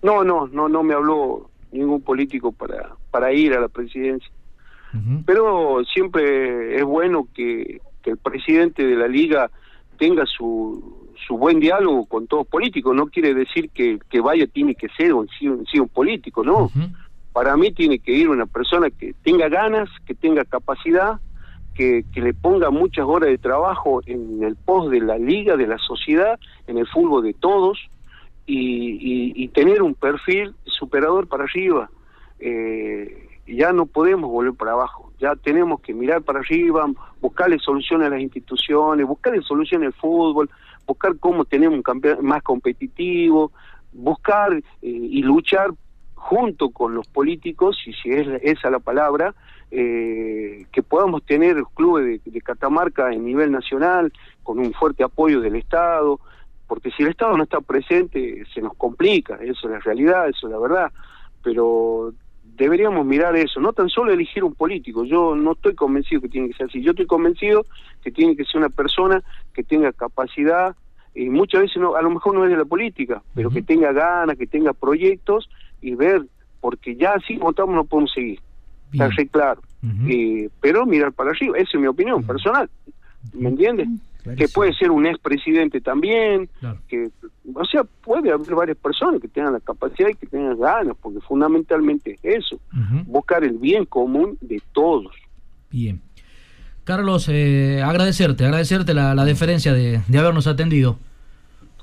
No, no, no, no me habló ningún político para, para ir a la presidencia. Pero siempre es bueno que, que el presidente de la liga tenga su, su buen diálogo con todos políticos. No quiere decir que que vaya tiene que ser un, un- un político, no. Para mí tiene que ir una persona que tenga ganas, que tenga capacidad, que, que le ponga muchas horas de trabajo en el post de la liga, de la sociedad, en el fútbol de todos, y, y- y tener un perfil superador para arriba. Eh, ya no podemos volver para abajo, ya tenemos que mirar para arriba, buscarle soluciones a las instituciones, buscarle soluciones al fútbol, buscar cómo tenemos un campeón más competitivo, buscar eh, y luchar junto con los políticos, y si es esa la palabra, eh, que podamos tener clubes de, de, Catamarca a nivel nacional, con un fuerte apoyo del Estado, porque si el Estado no está presente se nos complica, eso es la realidad, eso es la verdad, pero deberíamos mirar eso, no tan solo elegir un político, yo no estoy convencido que tiene que ser así, yo estoy convencido que tiene que ser una persona que tenga capacidad, y muchas veces no, a lo mejor no es de la política, pero que tenga ganas, que tenga proyectos y ver, porque ya así como estamos no podemos seguir, está re claro, eh, pero mirar para arriba, esa es mi opinión personal, ¿me entiendes? Que puede ser un expresidente también, que o sea, puede haber varias personas que tengan la capacidad y que tengan ganas, porque fundamentalmente es eso, buscar el bien común de todos. Bien. Carlos, eh, agradecerte, agradecerte la, la deferencia de, de, habernos atendido.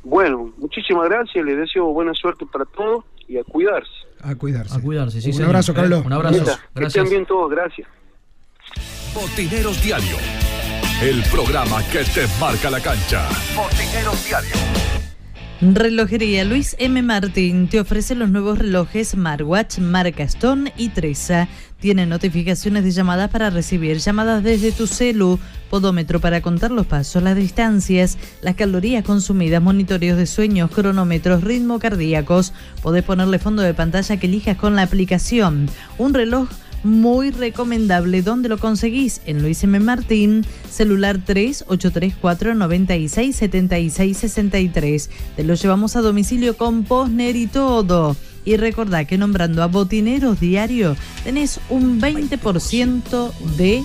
Bueno, muchísimas gracias, le deseo buena suerte para todos y a cuidarse. A cuidarse. A cuidarse, sí, Un señor. abrazo, Carlos. Un abrazo. Que Gracias. estén bien todos, gracias. Botineros Diario. El programa que te marca la cancha. Botineros Diario. Relojería Luis M. Martín te ofrece los nuevos relojes Smartwatch marca Stone y Treza. Tiene notificaciones de llamadas para recibir llamadas desde tu celu, podómetro para contar los pasos, las distancias, las calorías consumidas, monitoreos de sueños, cronómetros, ritmo cardíacos. Podés ponerle fondo de pantalla que elijas con la aplicación. Un reloj muy recomendable. ¿Dónde lo conseguís? En Luis M. Martín, celular 3834 96 76 63. Te lo llevamos a domicilio con Posner y todo. Y recordá que nombrando a Botineros Diario tenés un 20% de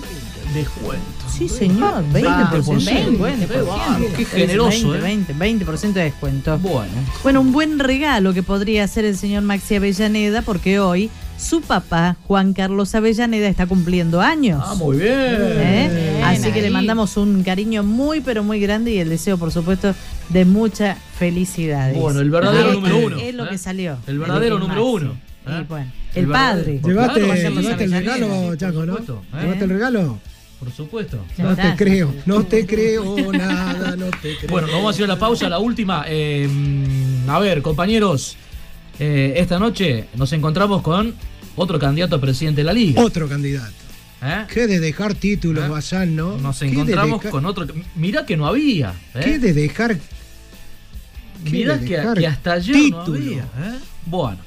descuento. Sí, señor, 20%. 20%. 20%. Qué generoso, 20, 20, 20% de descuento. Bueno. Bueno, un buen regalo que podría hacer el señor Maxi Avellaneda porque hoy su papá, Juan Carlos Avellaneda, está cumpliendo años. Ah, muy bien. ¿Eh? Así que le mandamos un cariño muy, pero muy grande y el deseo, por supuesto, de mucha felicidad. Bueno, el verdadero número uno, Es lo ¿eh? que salió. El verdadero número uno. ¿eh? Y bueno, El el padre. ¿Llevaste, Claro, el regalo, Chaco, no? ¿eh? ¿Llevaste el regalo? Por supuesto. No te creo, no te creo nada, no te creo. Bueno, vamos a hacer la pausa, la última. Eh, a ver, compañeros, eh, esta noche nos encontramos con otro candidato a presidente de la liga. Otro candidato. ¿eh? ¿Qué de dejar títulos, ¿Eh? Bazán, no? Nos ¿Qué de encontramos con otro. Mirá que no había. ¿eh? ¿Qué de dejar qué Mirá de que, dejar que hasta ayer no había. ¿eh? Bueno,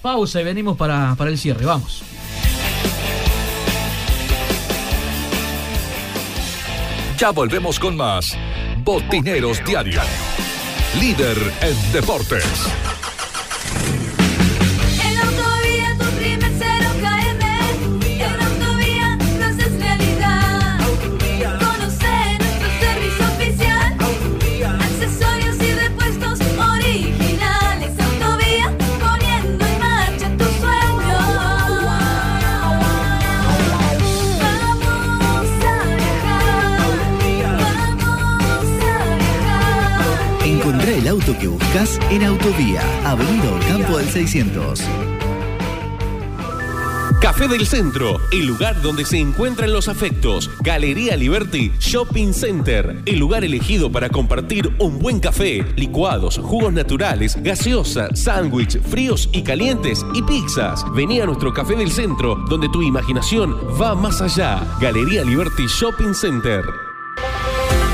pausa y venimos para, para el cierre. Vamos. Ya volvemos con más Botineros Diario. Líder en deportes. Auto que buscas en Autovía, Avenida Campo del 600. Café del Centro, el lugar donde se encuentran los afectos. Galería Liberty Shopping Center, el lugar elegido para compartir un buen café, licuados, jugos naturales, gaseosa, sándwich, fríos y calientes y pizzas. Vení a nuestro Café del Centro, donde tu imaginación va más allá. Galería Liberty Shopping Center.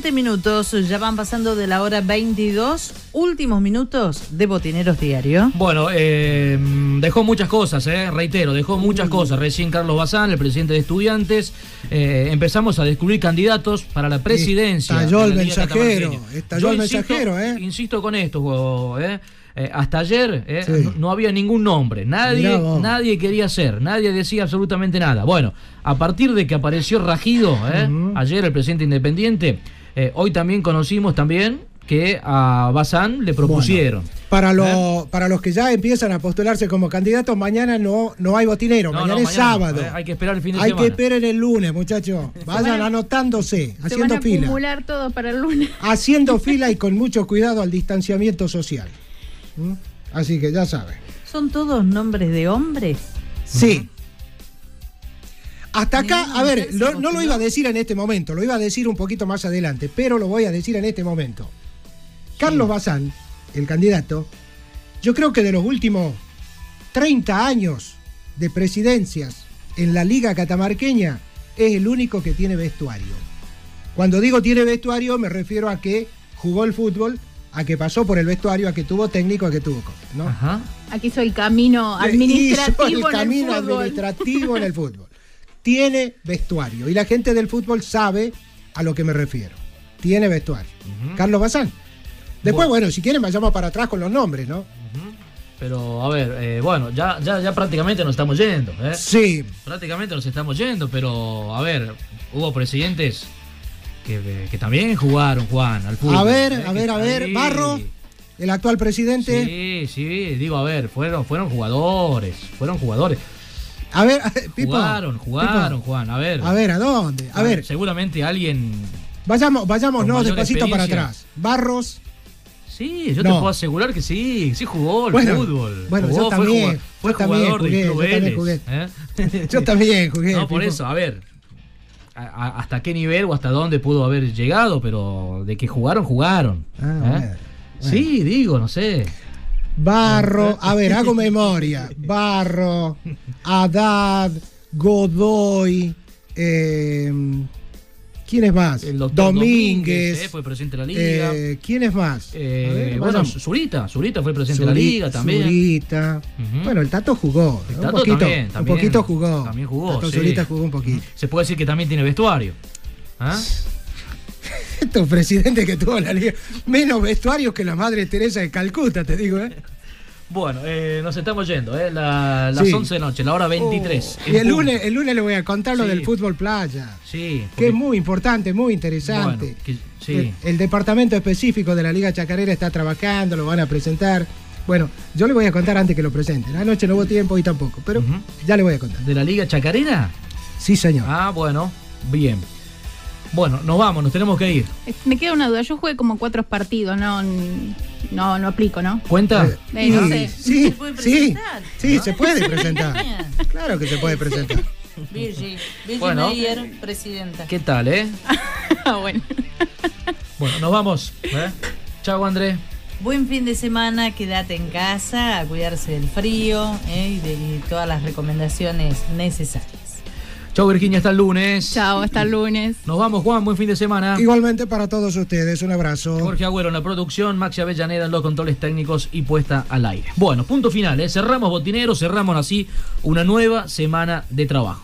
57 minutos, ya van pasando de la hora 22, últimos minutos de Botineros Diario. Bueno, eh, dejó muchas cosas, eh, reitero, dejó muchas cosas. Recién Carlos Bazán, el presidente de estudiantes, eh, empezamos a descubrir candidatos para la presidencia. Estalló el mensajero, estalló Yo el mensajero, ¿eh? Insisto con esto, juego, eh. Eh, hasta ayer eh, Sí. no, no había ningún nombre, nadie, nadie quería ser, nadie decía absolutamente nada. Bueno, a partir de que apareció Rajido, eh, ayer el presidente independiente, eh, hoy también conocimos también que a Bazán le propusieron. Para, lo- para los que ya empiezan a postularse como candidatos, mañana no, no hay botinero, No, mañana no, es mañana sábado. eh, hay que esperar el fin de Hay semana. que esperar el lunes, muchachos. Vayan van a- anotándose, Se van haciendo a fila. acumular todo para el lunes. Haciendo fila y con mucho cuidado al distanciamiento social. ¿Mm? Así que ya saben. ¿Son todos nombres de hombres? Sí. Hasta acá, a ver, lo- no lo iba a decir en este momento, lo iba a decir un poquito más adelante, pero lo voy a decir en este momento. Carlos Bazán, el candidato, yo creo que de los últimos 30 años de presidencias en la Liga Catamarqueña, es el único que tiene vestuario. Cuando digo tiene vestuario, me refiero a que jugó el fútbol, a que pasó por el vestuario, a que tuvo técnico, a que tuvo cosas, ¿no? Aquí hizo el camino Hizo administrativo el en el camino fútbol. administrativo en el fútbol. Tiene vestuario. Y la gente del fútbol sabe a lo que me refiero. Tiene vestuario. Carlos Bazán. Después, bueno. si quieren, vayamos para atrás con los nombres, ¿no? Pero, a ver, eh, bueno, ya, ya, ya prácticamente nos estamos yendo. ¿eh? Sí. Prácticamente nos estamos yendo, pero, a ver, hubo presidentes que, que también jugaron, Juan, al fútbol. A ver, ¿eh? a ver, a ver. ahí. Barro, el actual presidente. Sí, sí, digo, a ver, fueron, fueron jugadores, fueron jugadores. A ver, Pipo. Jugaron, jugaron, Pipo. Juan, a ver. A ver, ¿a dónde? A ver, Seguramente alguien. vayamos, vayamos, no, despacito para atrás. Barros. Sí, yo No. te puedo asegurar que sí, sí jugó Bueno, fútbol. bueno, Jugó, yo también, jugador- Fue, yo también jugador jugué, del Club yo también jugué. ¿eh? Yo también jugué. No, por Pipo. eso, a ver. a- a- hasta qué nivel o hasta dónde pudo haber llegado, pero de que jugaron, jugaron. Ah, ¿eh? bueno, Sí, digo, no sé. Barro, a ver, hago memoria. Barro, Haddad, Godoy, eh, ¿quién es más? El doctor Domínguez. eh, fue presidente de la liga. eh, ¿Quién es más? Eh, ver, bueno. Zurita, Zurita fue presidente de la liga también. Zurita. Bueno, el Tato jugó. El un Tato poquito, también, un poquito jugó. También jugó. Tato sí. Zurita jugó un poquito. Se puede decir que también tiene vestuario. ¿Ah? Estos presidentes que tuvo la liga, menos vestuarios que la madre Teresa de Calcuta, te digo, ¿eh? Bueno, eh, nos estamos yendo, ¿eh? La- las Sí. 11 de noche, la hora 23. Y el punto. lunes, el lunes le voy a contar lo Sí. del fútbol playa. Sí. Que es muy importante, muy interesante. Bueno, que- sí. el, el departamento específico de la Liga Chacarera está trabajando, lo van a presentar. Bueno, yo le voy a contar antes que lo presenten. Anoche no hubo tiempo y tampoco, pero ya le voy a contar. ¿De la Liga Chacarera? Sí, señor. Ah, bueno, bien. Bueno, nos vamos, nos tenemos que ir. Eh, Me queda una duda. Yo jugué como cuatro partidos, no, no, no aplico, ¿no? ¿Cuenta? Eh, no sé. Sí, sí, sí, ¿no? se puede presentar. Claro que se puede presentar. Virgi, Virgi Bueno. Meyer, presidenta. ¿Qué tal, eh? bueno. Bueno, nos vamos. ¿eh? Chao, Andrés. Buen fin de semana, quédate en casa, a cuidarse del frío eh, y de y todas las recomendaciones necesarias. Chao, Virginia, hasta el lunes. Chao, hasta el lunes. Nos vamos, Juan, buen fin de semana. Igualmente para todos ustedes, un abrazo. Jorge Agüero en la producción, Maxi Avellaneda en los controles técnicos y puesta al aire. Bueno, punto final, ¿eh? cerramos botineros, cerramos así una nueva semana de trabajo.